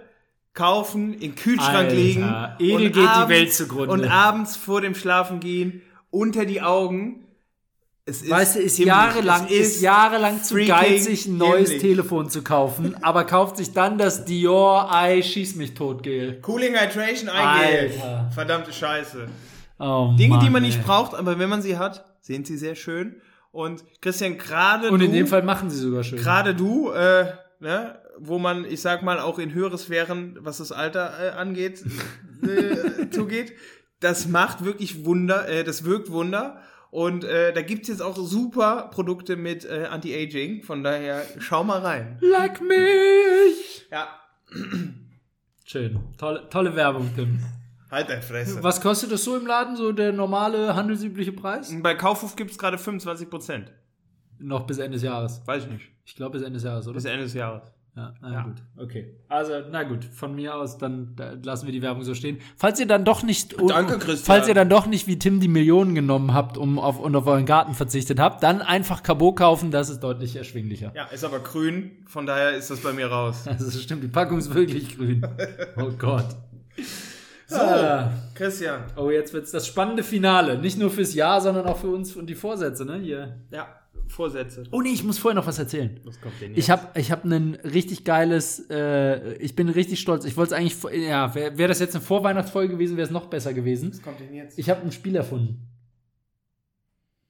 [SPEAKER 1] kaufen, in den Kühlschrank
[SPEAKER 2] Alter,
[SPEAKER 1] legen.
[SPEAKER 2] Edel geht die Welt zugrunde.
[SPEAKER 1] Und abends vor dem Schlafen gehen, unter die Augen. Es ist
[SPEAKER 2] Weißt du, ist jahrelang,
[SPEAKER 1] Es
[SPEAKER 2] ist, jahrelang zu geizig, ein neues
[SPEAKER 1] himmlisch.
[SPEAKER 2] Telefon zu kaufen, aber kauft sich dann das Dior Eye Schieß mich tot Gel.
[SPEAKER 1] Cooling Hydration Eye Gel. Verdammte Scheiße.
[SPEAKER 2] Oh,
[SPEAKER 1] Dinge, die
[SPEAKER 2] Mann,
[SPEAKER 1] man nicht
[SPEAKER 2] ey.
[SPEAKER 1] braucht, aber wenn man sie hat, sind sie sehr schön. Und Christian, gerade
[SPEAKER 2] Und
[SPEAKER 1] du,
[SPEAKER 2] in dem Fall machen sie sogar schön.
[SPEAKER 1] gerade du, äh, ne, wo man, ich sag mal, auch in höhere Sphären, was das Alter äh, angeht, äh, zugeht, das macht wirklich Wunder, äh, das wirkt Wunder. Und äh, da gibt's jetzt auch super Produkte mit äh, Anti-Aging. Von daher, schau mal rein.
[SPEAKER 2] Leck mich!
[SPEAKER 1] Ja,
[SPEAKER 2] Schön. Tolle, tolle Werbung, Tim.
[SPEAKER 1] halt deine Fresse.
[SPEAKER 2] Was kostet das so im Laden, so der normale handelsübliche Preis?
[SPEAKER 1] Bei Kaufhof gibt's gerade 25%.
[SPEAKER 2] Noch bis Ende des Jahres.
[SPEAKER 1] Weiß ich nicht.
[SPEAKER 2] Ich glaube bis Ende des Jahres, oder?
[SPEAKER 1] Bis Ende des Jahres.
[SPEAKER 2] Ja, na
[SPEAKER 1] Ja.
[SPEAKER 2] gut. Okay. Also, na gut, von mir aus, dann da lassen wir die Werbung so stehen. Falls ihr dann doch nicht
[SPEAKER 1] Danke, Christian.
[SPEAKER 2] falls ihr dann doch nicht wie Tim die Millionen genommen habt, um auf und auf euren Garten verzichtet habt, dann einfach Cabot kaufen, das ist deutlich erschwinglicher.
[SPEAKER 1] Ja, ist aber grün, von daher ist das bei mir raus.
[SPEAKER 2] Das stimmt, die Packung ist wirklich grün. Oh Gott.
[SPEAKER 1] So,
[SPEAKER 2] Ah.
[SPEAKER 1] Christian.
[SPEAKER 2] Oh, jetzt wird's das spannende Finale. Nicht nur fürs Jahr, sondern auch für uns und die Vorsätze, ne? Hier.
[SPEAKER 1] Ja, Vorsätze.
[SPEAKER 2] Oh nee, ich muss vorher noch was erzählen.
[SPEAKER 1] Was kommt denn
[SPEAKER 2] Ich habe ich hab ein richtig geiles, äh, ich bin richtig stolz. Ich wollte es eigentlich, ja, wäre wär das jetzt eine Vorweihnachtsfolge gewesen, wäre es noch besser gewesen.
[SPEAKER 1] Was kommt denn jetzt?
[SPEAKER 2] Ich habe ein Spiel erfunden.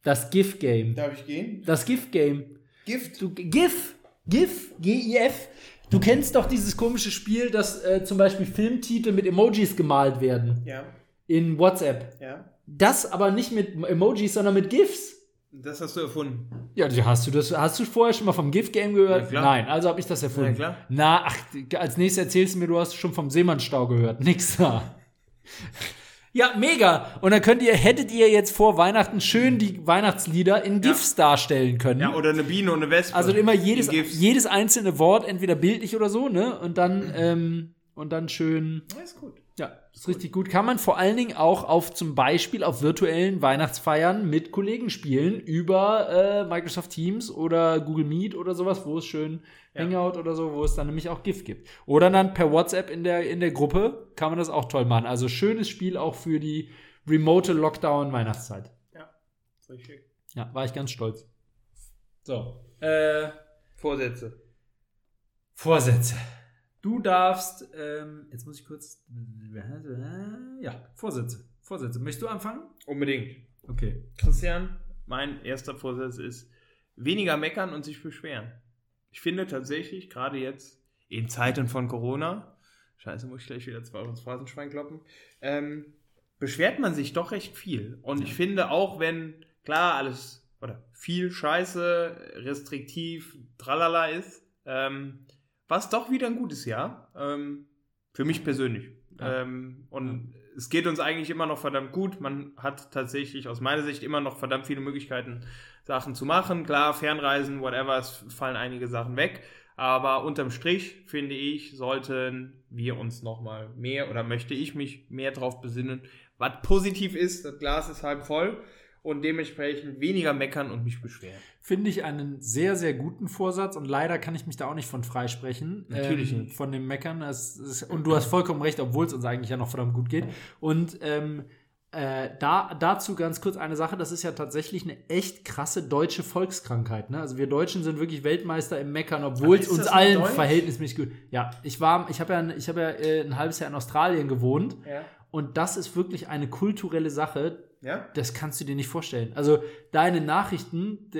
[SPEAKER 2] Das GIF-Game.
[SPEAKER 1] Darf ich gehen?
[SPEAKER 2] Das GIF-Game.
[SPEAKER 1] Gift?
[SPEAKER 2] Du, GIF, GIF, G-I-F. Du kennst doch dieses komische Spiel, dass äh, zum Beispiel Filmtitel mit Emojis gemalt werden
[SPEAKER 1] Ja,
[SPEAKER 2] in WhatsApp.
[SPEAKER 1] ja.
[SPEAKER 2] Das aber nicht mit Emojis, sondern mit GIFs.
[SPEAKER 1] Das hast du erfunden.
[SPEAKER 2] Ja, hast du das, hast du vorher schon mal vom GIF-Game gehört?
[SPEAKER 1] Ja.
[SPEAKER 2] Nein, also habe ich das erfunden.
[SPEAKER 1] Ja, klar.
[SPEAKER 2] Na, ach, als nächstes erzählst du mir, du hast schon vom Seemannsstau gehört. Nix da. Ja, mega. Und dann könnt ihr, hättet ihr jetzt vor Weihnachten schön die Weihnachtslieder in GIFs darstellen können.
[SPEAKER 1] Ja, oder eine Biene und eine Wespe.
[SPEAKER 2] also immer jedes, jedes einzelne Wort, entweder bildlich oder so, ne? Und dann, ähm, und dann schön.
[SPEAKER 1] Ja, ist gut.
[SPEAKER 2] Ja, ist richtig gut. Kann man vor allen Dingen auch auf zum Beispiel auf virtuellen Weihnachtsfeiern mit Kollegen spielen über äh, Microsoft Teams oder Google Meet oder sowas, wo es schön Hangout oder so, wo es dann nämlich auch GIF gibt. Oder dann per WhatsApp in der, in der Gruppe kann man das auch toll machen. Also schönes Spiel auch für die remote Lockdown Weihnachtszeit.
[SPEAKER 1] Ja, ist richtig.
[SPEAKER 2] Ja, war ich ganz stolz. So. Äh,
[SPEAKER 1] Vorsätze.
[SPEAKER 2] Vorsätze. Du darfst, ähm, jetzt muss ich kurz, ja, Vorsätze. Vorsätze. Möchtest du anfangen?
[SPEAKER 1] Unbedingt.
[SPEAKER 2] Okay.
[SPEAKER 1] Christian, mein erster Vorsatz ist, weniger meckern und sich beschweren. Ich finde tatsächlich, gerade jetzt, in Zeiten von Corona, scheiße, muss ich gleich wieder zwei Euro ins Phrasenschwein kloppen, ähm, beschwert man sich doch recht viel. Und ich finde auch, wenn, klar, alles oder viel Scheiße, restriktiv, tralala ist, ähm, war es doch wieder ein gutes Jahr. Ähm, für mich persönlich.
[SPEAKER 2] Ja.
[SPEAKER 1] Ähm, und es geht uns eigentlich immer noch verdammt gut. Man hat tatsächlich aus meiner Sicht immer noch verdammt viele Möglichkeiten, Sachen zu machen. Klar, Fernreisen, whatever, es fallen einige Sachen weg. Aber unterm Strich, finde ich, sollten wir uns nochmal mehr oder möchte ich mich mehr darauf besinnen, was positiv ist. Das Glas ist halb voll und dementsprechend weniger meckern und mich beschweren.
[SPEAKER 2] Finde ich einen sehr, sehr guten Vorsatz und leider kann ich mich da auch nicht von freisprechen.
[SPEAKER 1] Natürlich
[SPEAKER 2] ähm,
[SPEAKER 1] nicht.
[SPEAKER 2] Von dem Meckern. Ist, und du hast vollkommen recht, obwohl es uns eigentlich ja noch verdammt gut geht. Und ähm, äh, da, dazu ganz kurz eine Sache, das ist ja tatsächlich eine echt krasse deutsche Volkskrankheit. Ne? Also wir Deutschen sind wirklich Weltmeister im Meckern, obwohl es uns allen
[SPEAKER 1] Deutsch?
[SPEAKER 2] verhältnismäßig gut. Ja, ich war, ich habe ja, ich habe ja äh, ein halbes Jahr in Australien gewohnt
[SPEAKER 1] Ja.
[SPEAKER 2] und das ist wirklich eine kulturelle Sache,
[SPEAKER 1] Ja?
[SPEAKER 2] das kannst du dir nicht vorstellen. Also deine Nachrichten,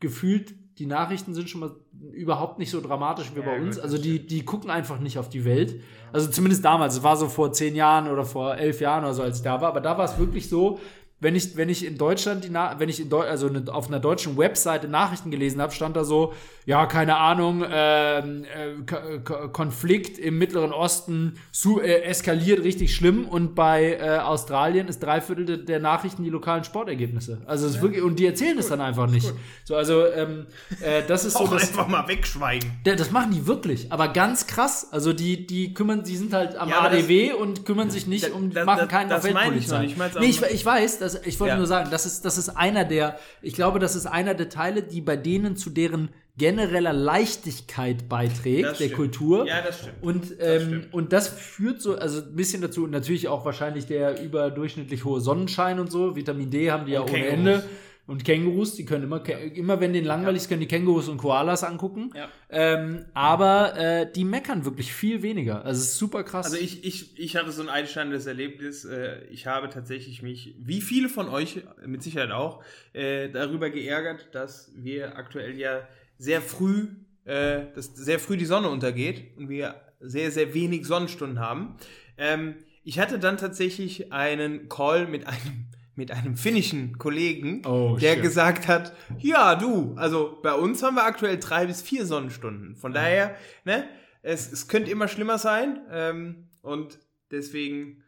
[SPEAKER 2] gefühlt, die Nachrichten sind schon mal überhaupt nicht so dramatisch wie
[SPEAKER 1] Ja,
[SPEAKER 2] bei
[SPEAKER 1] gut,
[SPEAKER 2] uns.
[SPEAKER 1] das
[SPEAKER 2] Also die, die gucken einfach nicht auf die Welt. Also zumindest damals. Es war so vor zehn Jahren oder vor elf Jahren oder so, als ich da war. Aber da war es wirklich so, wenn ich, wenn ich in Deutschland die Na wenn ich in Deu also ne, auf einer deutschen Webseite Nachrichten gelesen habe, stand da so, ja, keine Ahnung, ähm, äh, K Konflikt im Mittleren Osten su äh, eskaliert richtig schlimm und bei äh, Australien ist drei Viertel de der Nachrichten die lokalen Sportergebnisse. Also es ist wirklich, und die erzählen es dann einfach nicht. So, also ähm, äh, das ist so
[SPEAKER 1] Auch
[SPEAKER 2] das.
[SPEAKER 1] einfach mal wegschweigen.
[SPEAKER 2] Ja, das machen die wirklich, aber ganz krass. Also die, die kümmern, die sind halt am
[SPEAKER 1] Ja,
[SPEAKER 2] ADW und kümmern sich nicht
[SPEAKER 1] Das-
[SPEAKER 2] um,
[SPEAKER 1] das-
[SPEAKER 2] machen
[SPEAKER 1] das-
[SPEAKER 2] keinen
[SPEAKER 1] das
[SPEAKER 2] auf
[SPEAKER 1] meine ich noch nicht. Ich
[SPEAKER 2] nee, ich, ich weiß, das, ich wollte
[SPEAKER 1] Ja.
[SPEAKER 2] nur sagen, das ist, das ist einer der, ich glaube, das ist einer der Teile, die bei denen zu deren genereller Leichtigkeit beiträgt,
[SPEAKER 1] Das
[SPEAKER 2] der. Kultur.
[SPEAKER 1] Ja, das stimmt.
[SPEAKER 2] Und, ähm,
[SPEAKER 1] stimmt.
[SPEAKER 2] und das führt so, also ein bisschen dazu, und natürlich auch wahrscheinlich der überdurchschnittlich hohe Sonnenschein und so. Vitamin D haben die ja
[SPEAKER 1] Und
[SPEAKER 2] ohne. Ende. Und Kängurus, die können immer, immer wenn denen langweilig ist, können die Kängurus und Koalas angucken.
[SPEAKER 1] Ja.
[SPEAKER 2] Ähm, aber äh, die meckern wirklich viel weniger. Also es ist super krass.
[SPEAKER 1] Also ich, ich, ich hatte so ein einschneidendes Erlebnis. Äh, Ich habe tatsächlich mich, wie viele von euch, mit Sicherheit auch, äh, darüber geärgert, dass wir aktuell ja sehr früh, äh, dass sehr früh die Sonne untergeht und wir sehr, sehr wenig Sonnenstunden haben. Ähm, Ich hatte dann tatsächlich einen Call mit einem mit einem finnischen Kollegen,
[SPEAKER 2] Oh,
[SPEAKER 1] der
[SPEAKER 2] shit.
[SPEAKER 1] gesagt hat, ja, du, also bei uns haben wir aktuell drei bis vier Sonnenstunden. Von daher, ne, es, es könnte immer schlimmer sein. Ähm, und deswegen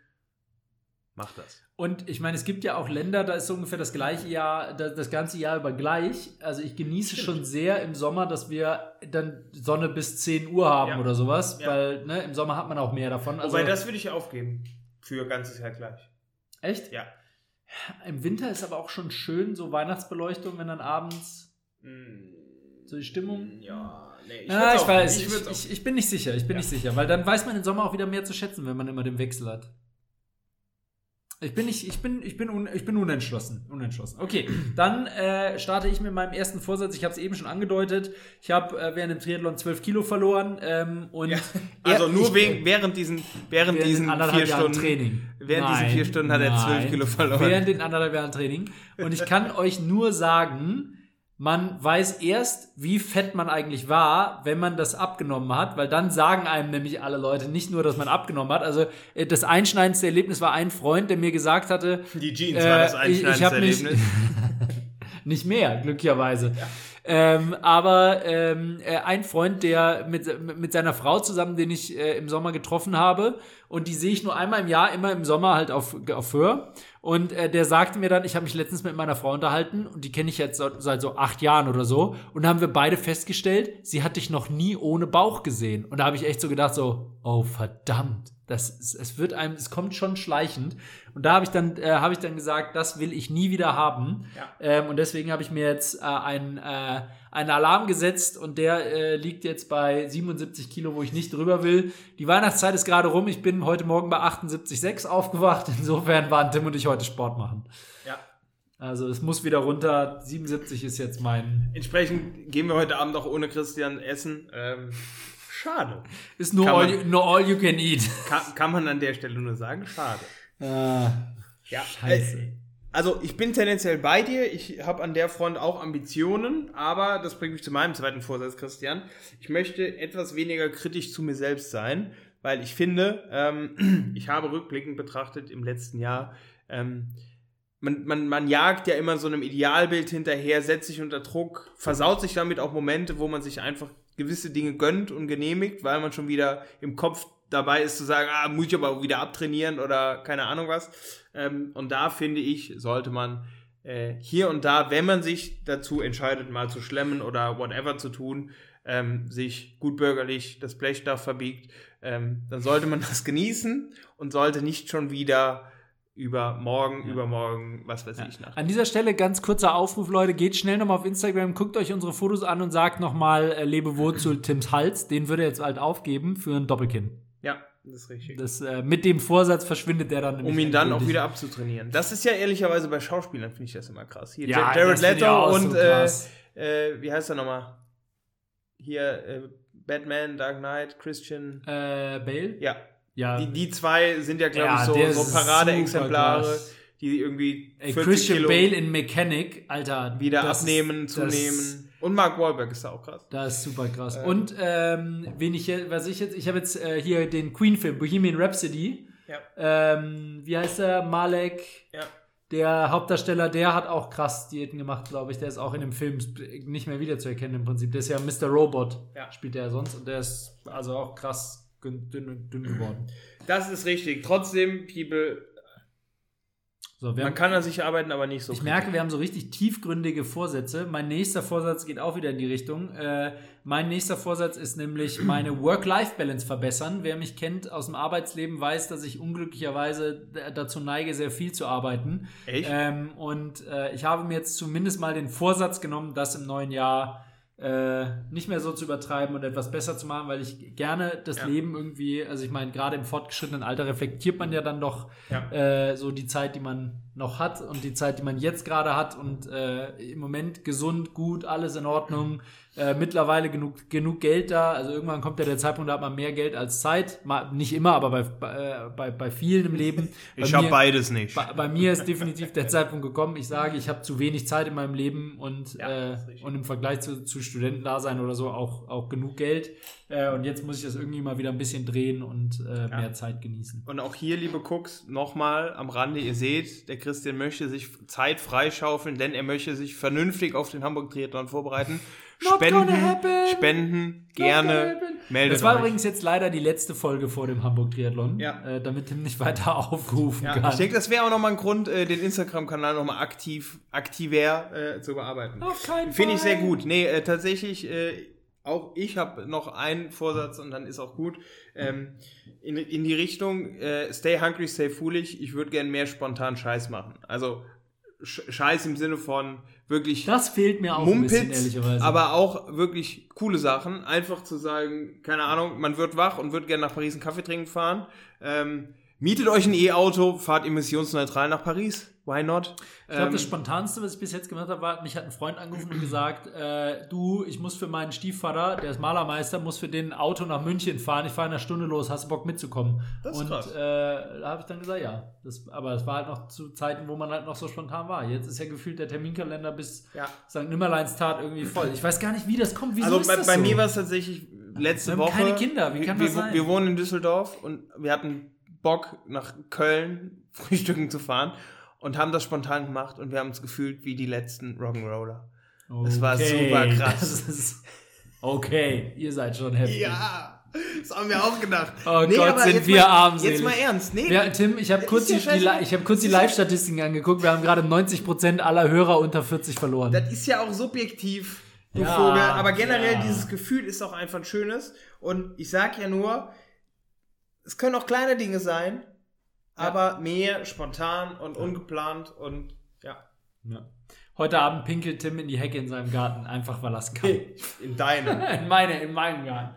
[SPEAKER 1] Macht das.
[SPEAKER 2] Und ich meine, es gibt ja auch Länder, da ist so ungefähr das gleiche Jahr, das, das ganze Jahr über gleich. Also ich genieße schon sehr im Sommer, dass wir dann Sonne bis 10 Uhr haben
[SPEAKER 1] Ja.
[SPEAKER 2] oder sowas,
[SPEAKER 1] Ja.
[SPEAKER 2] weil ne, im Sommer hat man auch mehr davon. Also,
[SPEAKER 1] Wobei, das würde ich aufgeben. Für ganzes Jahr gleich.
[SPEAKER 2] echt?
[SPEAKER 1] Ja.
[SPEAKER 2] Im Winter ist aber auch schon schön, so Weihnachtsbeleuchtung, wenn dann abends so die Stimmung.
[SPEAKER 1] Ja, nee,
[SPEAKER 2] ja,
[SPEAKER 1] würd's
[SPEAKER 2] ich
[SPEAKER 1] auch-
[SPEAKER 2] weiß,
[SPEAKER 1] ich
[SPEAKER 2] ich, ich, ich bin nicht sicher, ich bin
[SPEAKER 1] Ja.
[SPEAKER 2] nicht sicher, weil dann weiß man im Sommer auch wieder mehr zu schätzen, wenn man immer den Wechsel hat. Ich bin nicht, ich bin, ich bin, un, ich bin unentschlossen, unentschlossen. Okay, dann äh, starte ich mit meinem ersten Vorsatz. Ich habe es eben schon angedeutet. Ich habe äh, während dem Triathlon 12 Kilo verloren ähm, und
[SPEAKER 1] Ja. Also
[SPEAKER 2] er-
[SPEAKER 1] nur wegen, während diesen, während
[SPEAKER 2] während
[SPEAKER 1] diesen vier Stunden.
[SPEAKER 2] Training.
[SPEAKER 1] Während diesen vier Stunden hat er 12
[SPEAKER 2] nein.
[SPEAKER 1] Kilo verloren.
[SPEAKER 2] Während den anderthalb Jahren Training. Und ich kann euch nur sagen, man weiß erst, wie fett man eigentlich war, wenn man das abgenommen hat, weil dann sagen einem nämlich alle Leute nicht nur, dass man abgenommen hat. Also äh, das einschneidendste Erlebnis war ein Freund, der mir gesagt hatte,
[SPEAKER 1] Die Jeans
[SPEAKER 2] äh,
[SPEAKER 1] war das
[SPEAKER 2] ich, ich hab
[SPEAKER 1] einschneidendste Erlebnis.
[SPEAKER 2] nicht mehr, glücklicherweise. Ähm, aber ähm, äh, ein Freund, der mit, mit seiner Frau zusammen, den ich äh, im Sommer getroffen habe, und die sehe ich nur einmal im Jahr, immer im Sommer halt auf, auf Höhe. Und äh, der sagte mir dann, ich habe mich letztens mit meiner Frau unterhalten und die kenne ich jetzt seit, seit so acht Jahren oder so. Und da haben wir beide festgestellt, sie hat dich noch nie ohne Bauch gesehen. Und da habe ich echt so gedacht, so, oh verdammt, das, es wird einem, es kommt schon schleichend. Und da habe ich dann, äh, habe ich dann gesagt, das will ich nie wieder haben.
[SPEAKER 1] Ja.
[SPEAKER 2] Ähm, und deswegen habe ich mir jetzt äh, einen, äh, einen Alarm gesetzt und der äh, liegt jetzt bei 77 Kilo, wo ich nicht drüber will. Die Weihnachtszeit ist gerade rum. Ich bin heute Morgen bei 78,6 aufgewacht. Insofern waren Tim und ich heute Sport machen.
[SPEAKER 1] Ja.
[SPEAKER 2] Also es muss wieder runter. 77 ist jetzt mein.
[SPEAKER 1] Entsprechend gehen wir heute Abend auch ohne Christian essen. Ähm, schade.
[SPEAKER 2] Ist nur all,
[SPEAKER 1] man-
[SPEAKER 2] you, no all you can eat.
[SPEAKER 1] Kann, kann man an der Stelle nur sagen, schade.
[SPEAKER 2] Ah,
[SPEAKER 1] Ja,
[SPEAKER 2] Scheiße.
[SPEAKER 1] äh, Also ich bin tendenziell bei dir. Ich habe an der Front auch Ambitionen, aber das bringt mich zu meinem zweiten Vorsatz, Christian. Ich möchte etwas weniger kritisch zu mir selbst sein, weil ich finde, ähm, ich habe rückblickend betrachtet im letzten Jahr, ähm, man, man, man jagt ja immer so einem Idealbild hinterher, setzt sich unter Druck, versaut sich damit auch Momente, wo man sich einfach gewisse Dinge gönnt und genehmigt, weil man schon wieder im Kopf dabei ist zu sagen, ah, muss ich aber wieder abtrainieren oder keine Ahnung was. Ähm, und da finde ich, sollte man äh, hier und da, wenn man sich dazu entscheidet, mal zu schlemmen oder whatever zu tun, ähm, sich gut bürgerlich das Blechdach verbiegt, ähm, dann sollte man das genießen und sollte nicht schon wieder über morgen,
[SPEAKER 2] Ja.
[SPEAKER 1] übermorgen, was weiß
[SPEAKER 2] Ja.
[SPEAKER 1] ich, nach.
[SPEAKER 2] An dieser Stelle ganz kurzer Aufruf, Leute. Geht schnell nochmal auf Instagram, guckt euch unsere Fotos an und sagt nochmal äh, Lebewohl zu Tims Hals. Den würde er jetzt halt aufgeben für ein Doppelkinn.
[SPEAKER 1] Ja, das ist richtig.
[SPEAKER 2] Das, äh, mit dem Vorsatz verschwindet der dann.
[SPEAKER 1] um ihn dann auch wieder abzutrainieren. Das ist ja ehrlicherweise bei Schauspielern, finde ich das immer krass. Hier,
[SPEAKER 2] Ja,
[SPEAKER 1] Ja, Jared Leto
[SPEAKER 2] auch so
[SPEAKER 1] und äh, äh, wie heißt er nochmal? Hier, äh, Batman, Dark Knight, Christian.
[SPEAKER 2] Äh, Bale?
[SPEAKER 1] Ja,
[SPEAKER 2] Ja.
[SPEAKER 1] die, die zwei sind ja, glaube
[SPEAKER 2] Ja,
[SPEAKER 1] ich, so, so Paradeexemplare, die irgendwie
[SPEAKER 2] Ey,
[SPEAKER 1] 40
[SPEAKER 2] Christian
[SPEAKER 1] Kilo
[SPEAKER 2] Bale in Mechanic, Alter.
[SPEAKER 1] wieder abnehmen,
[SPEAKER 2] ist,
[SPEAKER 1] zunehmen. Und Mark Wahlberg ist da auch krass.
[SPEAKER 2] Das ist super krass.
[SPEAKER 1] Ähm.
[SPEAKER 2] Und ähm, wen ich, was ich jetzt, ich habe jetzt äh, hier den Queen-Film, Bohemian Rhapsody.
[SPEAKER 1] Ja.
[SPEAKER 2] Ähm, wie heißt er? Malek.
[SPEAKER 1] Ja.
[SPEAKER 2] Der Hauptdarsteller, der hat auch krass Diäten gemacht, glaube ich. Der ist auch in dem Film nicht mehr wiederzuerkennen im Prinzip. Der ist ja Mr. Robot,
[SPEAKER 1] Ja.
[SPEAKER 2] spielt der sonst. Und der ist also auch krass dünn, dünn, geworden.
[SPEAKER 1] Das ist richtig. Trotzdem, People,
[SPEAKER 2] So,
[SPEAKER 1] man
[SPEAKER 2] haben,
[SPEAKER 1] kann an sich arbeiten, aber nicht so.
[SPEAKER 2] ich merke, wir haben so richtig tiefgründige Vorsätze. Mein nächster Vorsatz geht auch wieder in die Richtung. Äh, mein nächster Vorsatz ist nämlich meine Work-Life-Balance verbessern. Wer mich kennt aus dem Arbeitsleben, weiß, dass ich unglücklicherweise dazu neige, sehr viel zu arbeiten.
[SPEAKER 1] Echt?
[SPEAKER 2] Ähm, und äh, ich habe mir jetzt zumindest mal den Vorsatz genommen, das im neuen Jahr äh, nicht mehr so zu übertreiben und etwas besser zu machen, weil ich gerne das
[SPEAKER 1] Ja.
[SPEAKER 2] Leben irgendwie, also ich meine, gerade im fortgeschrittenen Alter reflektiert man ja dann doch
[SPEAKER 1] Ja.
[SPEAKER 2] äh, so die Zeit, die man noch hat und die Zeit, die man jetzt gerade hat und äh, im Moment gesund, gut, alles in Ordnung, äh, mittlerweile genug, genug Geld da, also irgendwann kommt ja der Zeitpunkt, da hat man mehr Geld als Zeit, Mal, nicht immer, aber bei, bei, äh, bei, bei vielen im Leben. Bei
[SPEAKER 1] Ich habe beides nicht.
[SPEAKER 2] bei, bei mir ist definitiv der Zeitpunkt gekommen. Ich sage, ich habe zu wenig Zeit in meinem Leben und,
[SPEAKER 1] Ja,
[SPEAKER 2] äh, und im Vergleich zu, zu Studentendasein oder so auch, auch genug Geld. Äh, und jetzt muss ich das irgendwie mal wieder ein bisschen drehen und äh, mehr Zeit genießen.
[SPEAKER 1] Und auch hier, liebe Cooks, nochmal am Rande, ihr seht, der Christian möchte sich Zeit freischaufeln, denn er möchte sich vernünftig auf den Hamburg Triathlon vorbereiten.
[SPEAKER 2] Not
[SPEAKER 1] Spenden. Spenden, gerne. Meldet
[SPEAKER 2] Das war
[SPEAKER 1] euch.
[SPEAKER 2] übrigens jetzt leider die letzte Folge vor dem Hamburg-Triathlon,
[SPEAKER 1] Ja.
[SPEAKER 2] äh, damit Tim nicht weiter aufrufen
[SPEAKER 1] Ja,
[SPEAKER 2] kann.
[SPEAKER 1] ich denke, das wäre auch nochmal ein Grund, äh, den Instagram-Kanal nochmal aktiv, aktiver äh, zu bearbeiten.
[SPEAKER 2] Auf keinen
[SPEAKER 1] Finde ich
[SPEAKER 2] Fall.
[SPEAKER 1] sehr gut. Nee, äh, tatsächlich, äh, auch ich habe noch einen Vorsatz und dann ist auch gut. Ähm, in, in die Richtung, äh, stay hungry, stay foolish. Ich würde gern mehr spontan Scheiß machen. Also Scheiß im Sinne von wirklich
[SPEAKER 2] Das fehlt mir auch ein bisschen,
[SPEAKER 1] Mumpitz,
[SPEAKER 2] ehrlicherweise.
[SPEAKER 1] aber auch wirklich coole Sachen. Einfach zu sagen, keine Ahnung, man wird wach und wird gerne nach Paris einen Kaffee trinken fahren. Ähm, mietet euch ein E-Auto, fahrt emissionsneutral nach Paris. Why not?
[SPEAKER 2] Ich glaube,
[SPEAKER 1] Ähm,
[SPEAKER 2] das Spontanste, was ich bis jetzt gemacht habe, war, mich hat ein Freund angerufen und gesagt, äh, du, ich muss für meinen Stiefvater, der ist Malermeister, muss für den ein Auto nach München fahren. Ich fahre in einer Stunde los, hast du Bock mitzukommen?
[SPEAKER 1] Das ist
[SPEAKER 2] und
[SPEAKER 1] krass.
[SPEAKER 2] äh, da habe ich dann gesagt, ja. Das, aber es war halt noch zu Zeiten, wo man halt noch so spontan war. Jetzt ist ja gefühlt der Terminkalender bis
[SPEAKER 1] Ja.
[SPEAKER 2] St. Nimmerleinstat irgendwie voll. Ich weiß gar nicht, wie das kommt. Wieso
[SPEAKER 1] Also
[SPEAKER 2] ist
[SPEAKER 1] bei,
[SPEAKER 2] das
[SPEAKER 1] bei
[SPEAKER 2] so?
[SPEAKER 1] mir war es tatsächlich letzte
[SPEAKER 2] Wir haben
[SPEAKER 1] Woche.
[SPEAKER 2] keine Kinder, wie kann
[SPEAKER 1] wir,
[SPEAKER 2] das sein?
[SPEAKER 1] Wir wohnen in Düsseldorf und wir hatten Bock nach Köln frühstücken zu fahren und haben das spontan gemacht und wir haben uns gefühlt wie die letzten Rock'n'Roller. Das war super krass.
[SPEAKER 2] Ist, okay, ihr seid schon happy.
[SPEAKER 1] Ja, das haben wir auch gedacht.
[SPEAKER 2] Oh Gott,
[SPEAKER 1] aber
[SPEAKER 2] sind wir
[SPEAKER 1] mal,
[SPEAKER 2] armselig.
[SPEAKER 1] Jetzt mal ernst. Nee,
[SPEAKER 2] Ja, Tim, ich habe kurz,
[SPEAKER 1] ja
[SPEAKER 2] die, ich hab kurz die Live-Statistiken angeguckt. Wir haben gerade 90% aller Hörer unter 40 verloren.
[SPEAKER 1] das ist ja auch subjektiv, du
[SPEAKER 2] Ja,
[SPEAKER 1] Vogel. Aber generell
[SPEAKER 2] ja.
[SPEAKER 1] dieses Gefühl ist auch einfach ein schönes. Und ich sag ja nur, es können auch kleine Dinge sein, aber mehr spontan und ungeplant und ja.
[SPEAKER 2] Ja. Heute Abend pinkelt Tim in die Hecke in seinem Garten, einfach weil er es kann.
[SPEAKER 1] In deinem.
[SPEAKER 2] in, meine, in meinem Garten.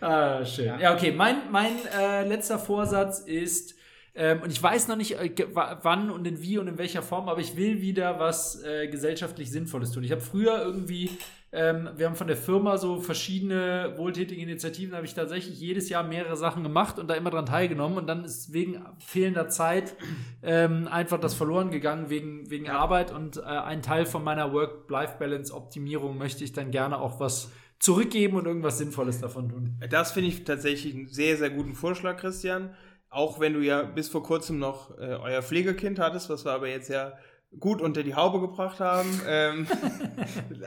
[SPEAKER 2] Ah, schön. Ja,
[SPEAKER 1] Ja.
[SPEAKER 2] okay. Mein, mein äh, letzter Vorsatz ist, ähm, und ich weiß noch nicht, äh, wann und in wie und in welcher Form, aber ich will wieder was äh, gesellschaftlich Sinnvolles tun. Ich habe früher irgendwie, ähm, wir haben von der Firma so verschiedene wohltätige Initiativen, habe ich tatsächlich jedes Jahr mehrere Sachen gemacht und da immer dran teilgenommen und dann ist wegen fehlender Zeit ähm, einfach das verloren gegangen wegen, wegen Arbeit und äh, ein Teil von meiner Work-Life-Balance-Optimierung möchte ich dann gerne auch was zurückgeben und irgendwas Sinnvolles davon tun.
[SPEAKER 1] Das finde ich tatsächlich einen sehr, sehr guten Vorschlag, Christian. Auch wenn du ja bis vor kurzem noch äh, euer Pflegekind hattest, was wir aber jetzt ja gut unter die Haube gebracht haben. ähm,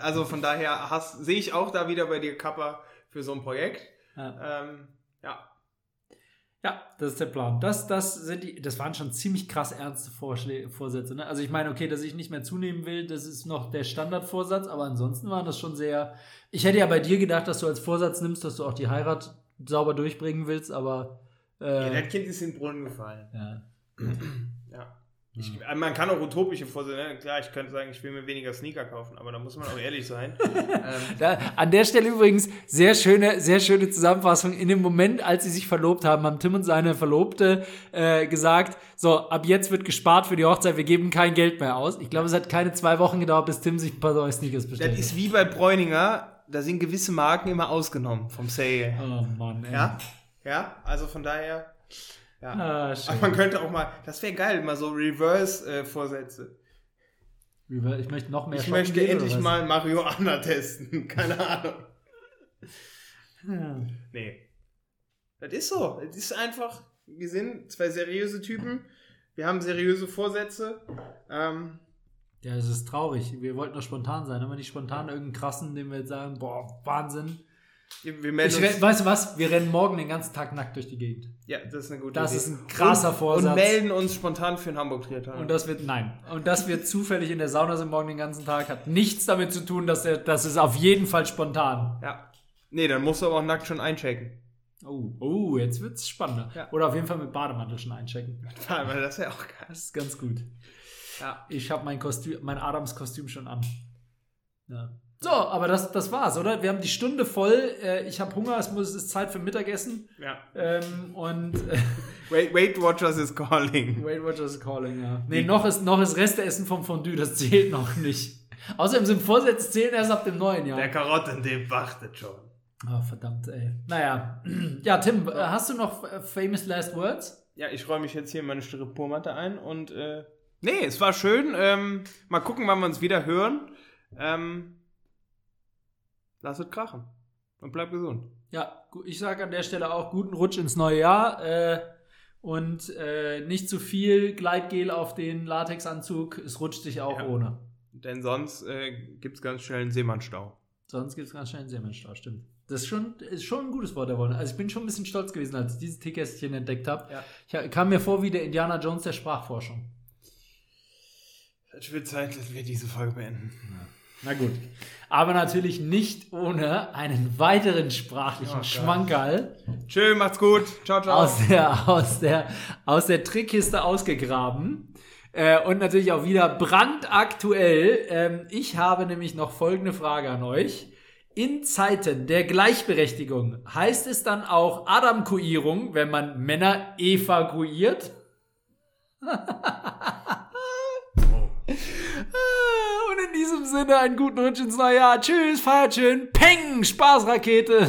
[SPEAKER 1] also von daher sehe ich auch da wieder bei dir Kappa für so ein Projekt.
[SPEAKER 2] Ja.
[SPEAKER 1] Ähm, ja.
[SPEAKER 2] Ja, das ist der Plan. Das, das, sind die, das waren schon ziemlich krass ernste Vorschlä Vorsätze. Ne? Also ich meine, okay, dass ich nicht mehr zunehmen will, das ist noch der Standardvorsatz, aber ansonsten waren das schon sehr. Ich hätte ja bei dir gedacht, dass du als Vorsatz nimmst, dass du auch die Heirat sauber durchbringen willst, aber
[SPEAKER 1] ja,
[SPEAKER 2] äh,
[SPEAKER 1] das Kind ist in den Brunnen gefallen.
[SPEAKER 2] ja.
[SPEAKER 1] Ich, äh, man kann auch utopische Vorsätze, ne? klar, ich könnte sagen, ich will mir weniger Sneaker kaufen, aber da muss man auch ehrlich sein. ähm,
[SPEAKER 2] Da, an der Stelle übrigens sehr schöne, sehr schöne Zusammenfassung. In dem Moment, als sie sich verlobt haben, haben Tim und seine Verlobte äh, gesagt, so, ab jetzt wird gespart für die Hochzeit, wir geben kein Geld mehr aus. Ich glaube, es hat keine zwei Wochen gedauert, bis Tim sich ein paar neue Sneakers
[SPEAKER 1] das
[SPEAKER 2] bestellt
[SPEAKER 1] ist
[SPEAKER 2] hat.
[SPEAKER 1] wie bei Bräuninger, da sind gewisse Marken immer ausgenommen vom Sale.
[SPEAKER 2] Oh Mann, ey.
[SPEAKER 1] Ja? Ja, also von daher. Ja.
[SPEAKER 2] Ah, schön.
[SPEAKER 1] Aber man könnte auch mal, das wäre geil, mal so Reverse-Vorsätze.
[SPEAKER 2] Ich möchte noch mehr
[SPEAKER 1] ich möchte
[SPEAKER 2] gehen,
[SPEAKER 1] endlich mal Mario Anna testen. Keine Ahnung.
[SPEAKER 2] Hm.
[SPEAKER 1] Nee. Das ist so. Es ist einfach, wir sind zwei seriöse Typen. Wir haben seriöse Vorsätze. Ähm,
[SPEAKER 2] Ja, es ist traurig. Wir wollten doch spontan sein. Haben wir nicht spontan irgendeinen krassen, den wir jetzt sagen, boah, Wahnsinn.
[SPEAKER 1] Wir melden
[SPEAKER 2] Ich, weißt du was? Wir rennen morgen den ganzen Tag nackt durch die Gegend.
[SPEAKER 1] ja, das ist eine gute
[SPEAKER 2] Das
[SPEAKER 1] Idee.
[SPEAKER 2] ist ein krasser
[SPEAKER 1] und,
[SPEAKER 2] Vorsatz.
[SPEAKER 1] Und melden uns spontan für den Hamburg-Triathlon.
[SPEAKER 2] Und das wird, nein. Und das wird zufällig in der Sauna sind morgen den ganzen Tag, hat nichts damit zu tun, dass der, das ist auf jeden Fall spontan.
[SPEAKER 1] Ja. Nee, dann musst du aber auch nackt schon einchecken.
[SPEAKER 2] Oh, oh, jetzt wird's spannender.
[SPEAKER 1] Ja.
[SPEAKER 2] Oder auf jeden Fall mit Bademantel schon einchecken.
[SPEAKER 1] Weil das wäre auch geil.
[SPEAKER 2] Das ist ganz gut.
[SPEAKER 1] Ja.
[SPEAKER 2] Ich habe mein Kostüm, mein Adams-Kostüm schon an. Ja. So, aber das, das war's, oder? Wir haben die Stunde voll. Äh, ich habe Hunger, es, muss, es ist Zeit für Mittagessen.
[SPEAKER 1] ja.
[SPEAKER 2] Ähm, und äh,
[SPEAKER 1] Wait, Weight Watchers is calling.
[SPEAKER 2] Weight Watchers is calling, ja. Nee, noch ist, noch ist Resteessen vom Fondue, das zählt noch nicht. Außerdem sind Vorsätze zählen erst ab dem neuen Jahr.
[SPEAKER 1] Der Karottendip wartet schon.
[SPEAKER 2] Oh, verdammt, ey. Naja. Ja, Tim, äh, hast du noch äh, famous last words?
[SPEAKER 1] Ja, ich räume mich jetzt hier in meine Styropormatte ein und äh, nee, es war schön. Ähm, mal gucken, wann wir uns wieder hören. Ähm, lass es krachen. Und bleib gesund.
[SPEAKER 2] Ja, ich sage an der Stelle auch guten Rutsch ins neue Jahr. Äh, und äh, nicht zu viel Gleitgel auf den Latexanzug. Es rutscht sich auch
[SPEAKER 1] Ja.
[SPEAKER 2] ohne.
[SPEAKER 1] Denn sonst äh, gibt es ganz schnell einen Seemannstau.
[SPEAKER 2] Sonst gibt es ganz schnell einen Seemannsstau, stimmt. Das ist schon, ist schon ein gutes Wort erworden. Also ich bin schon ein bisschen stolz gewesen, als ich dieses Ticketchen entdeckt habe.
[SPEAKER 1] Ja.
[SPEAKER 2] Ich kam mir vor wie der Indiana Jones der Sprachforschung.
[SPEAKER 1] Es wird Zeit, dass wir diese Folge beenden.
[SPEAKER 2] Na gut. Aber natürlich nicht ohne einen weiteren sprachlichen
[SPEAKER 1] Oh.
[SPEAKER 2] Schmankerl
[SPEAKER 1] Tschö, macht's gut. Ciao, ciao.
[SPEAKER 2] aus der, aus der, aus der Trickkiste ausgegraben. Äh, und natürlich auch wieder brandaktuell. Ähm, ich habe nämlich noch folgende Frage an euch. In Zeiten der Gleichberechtigung heißt es dann auch Adamkuierung, wenn man Männer evakuiert? Und in diesem Sinne einen guten Rutsch ins neue Jahr. Tschüss, feiert schön. Peng, Spaßrakete.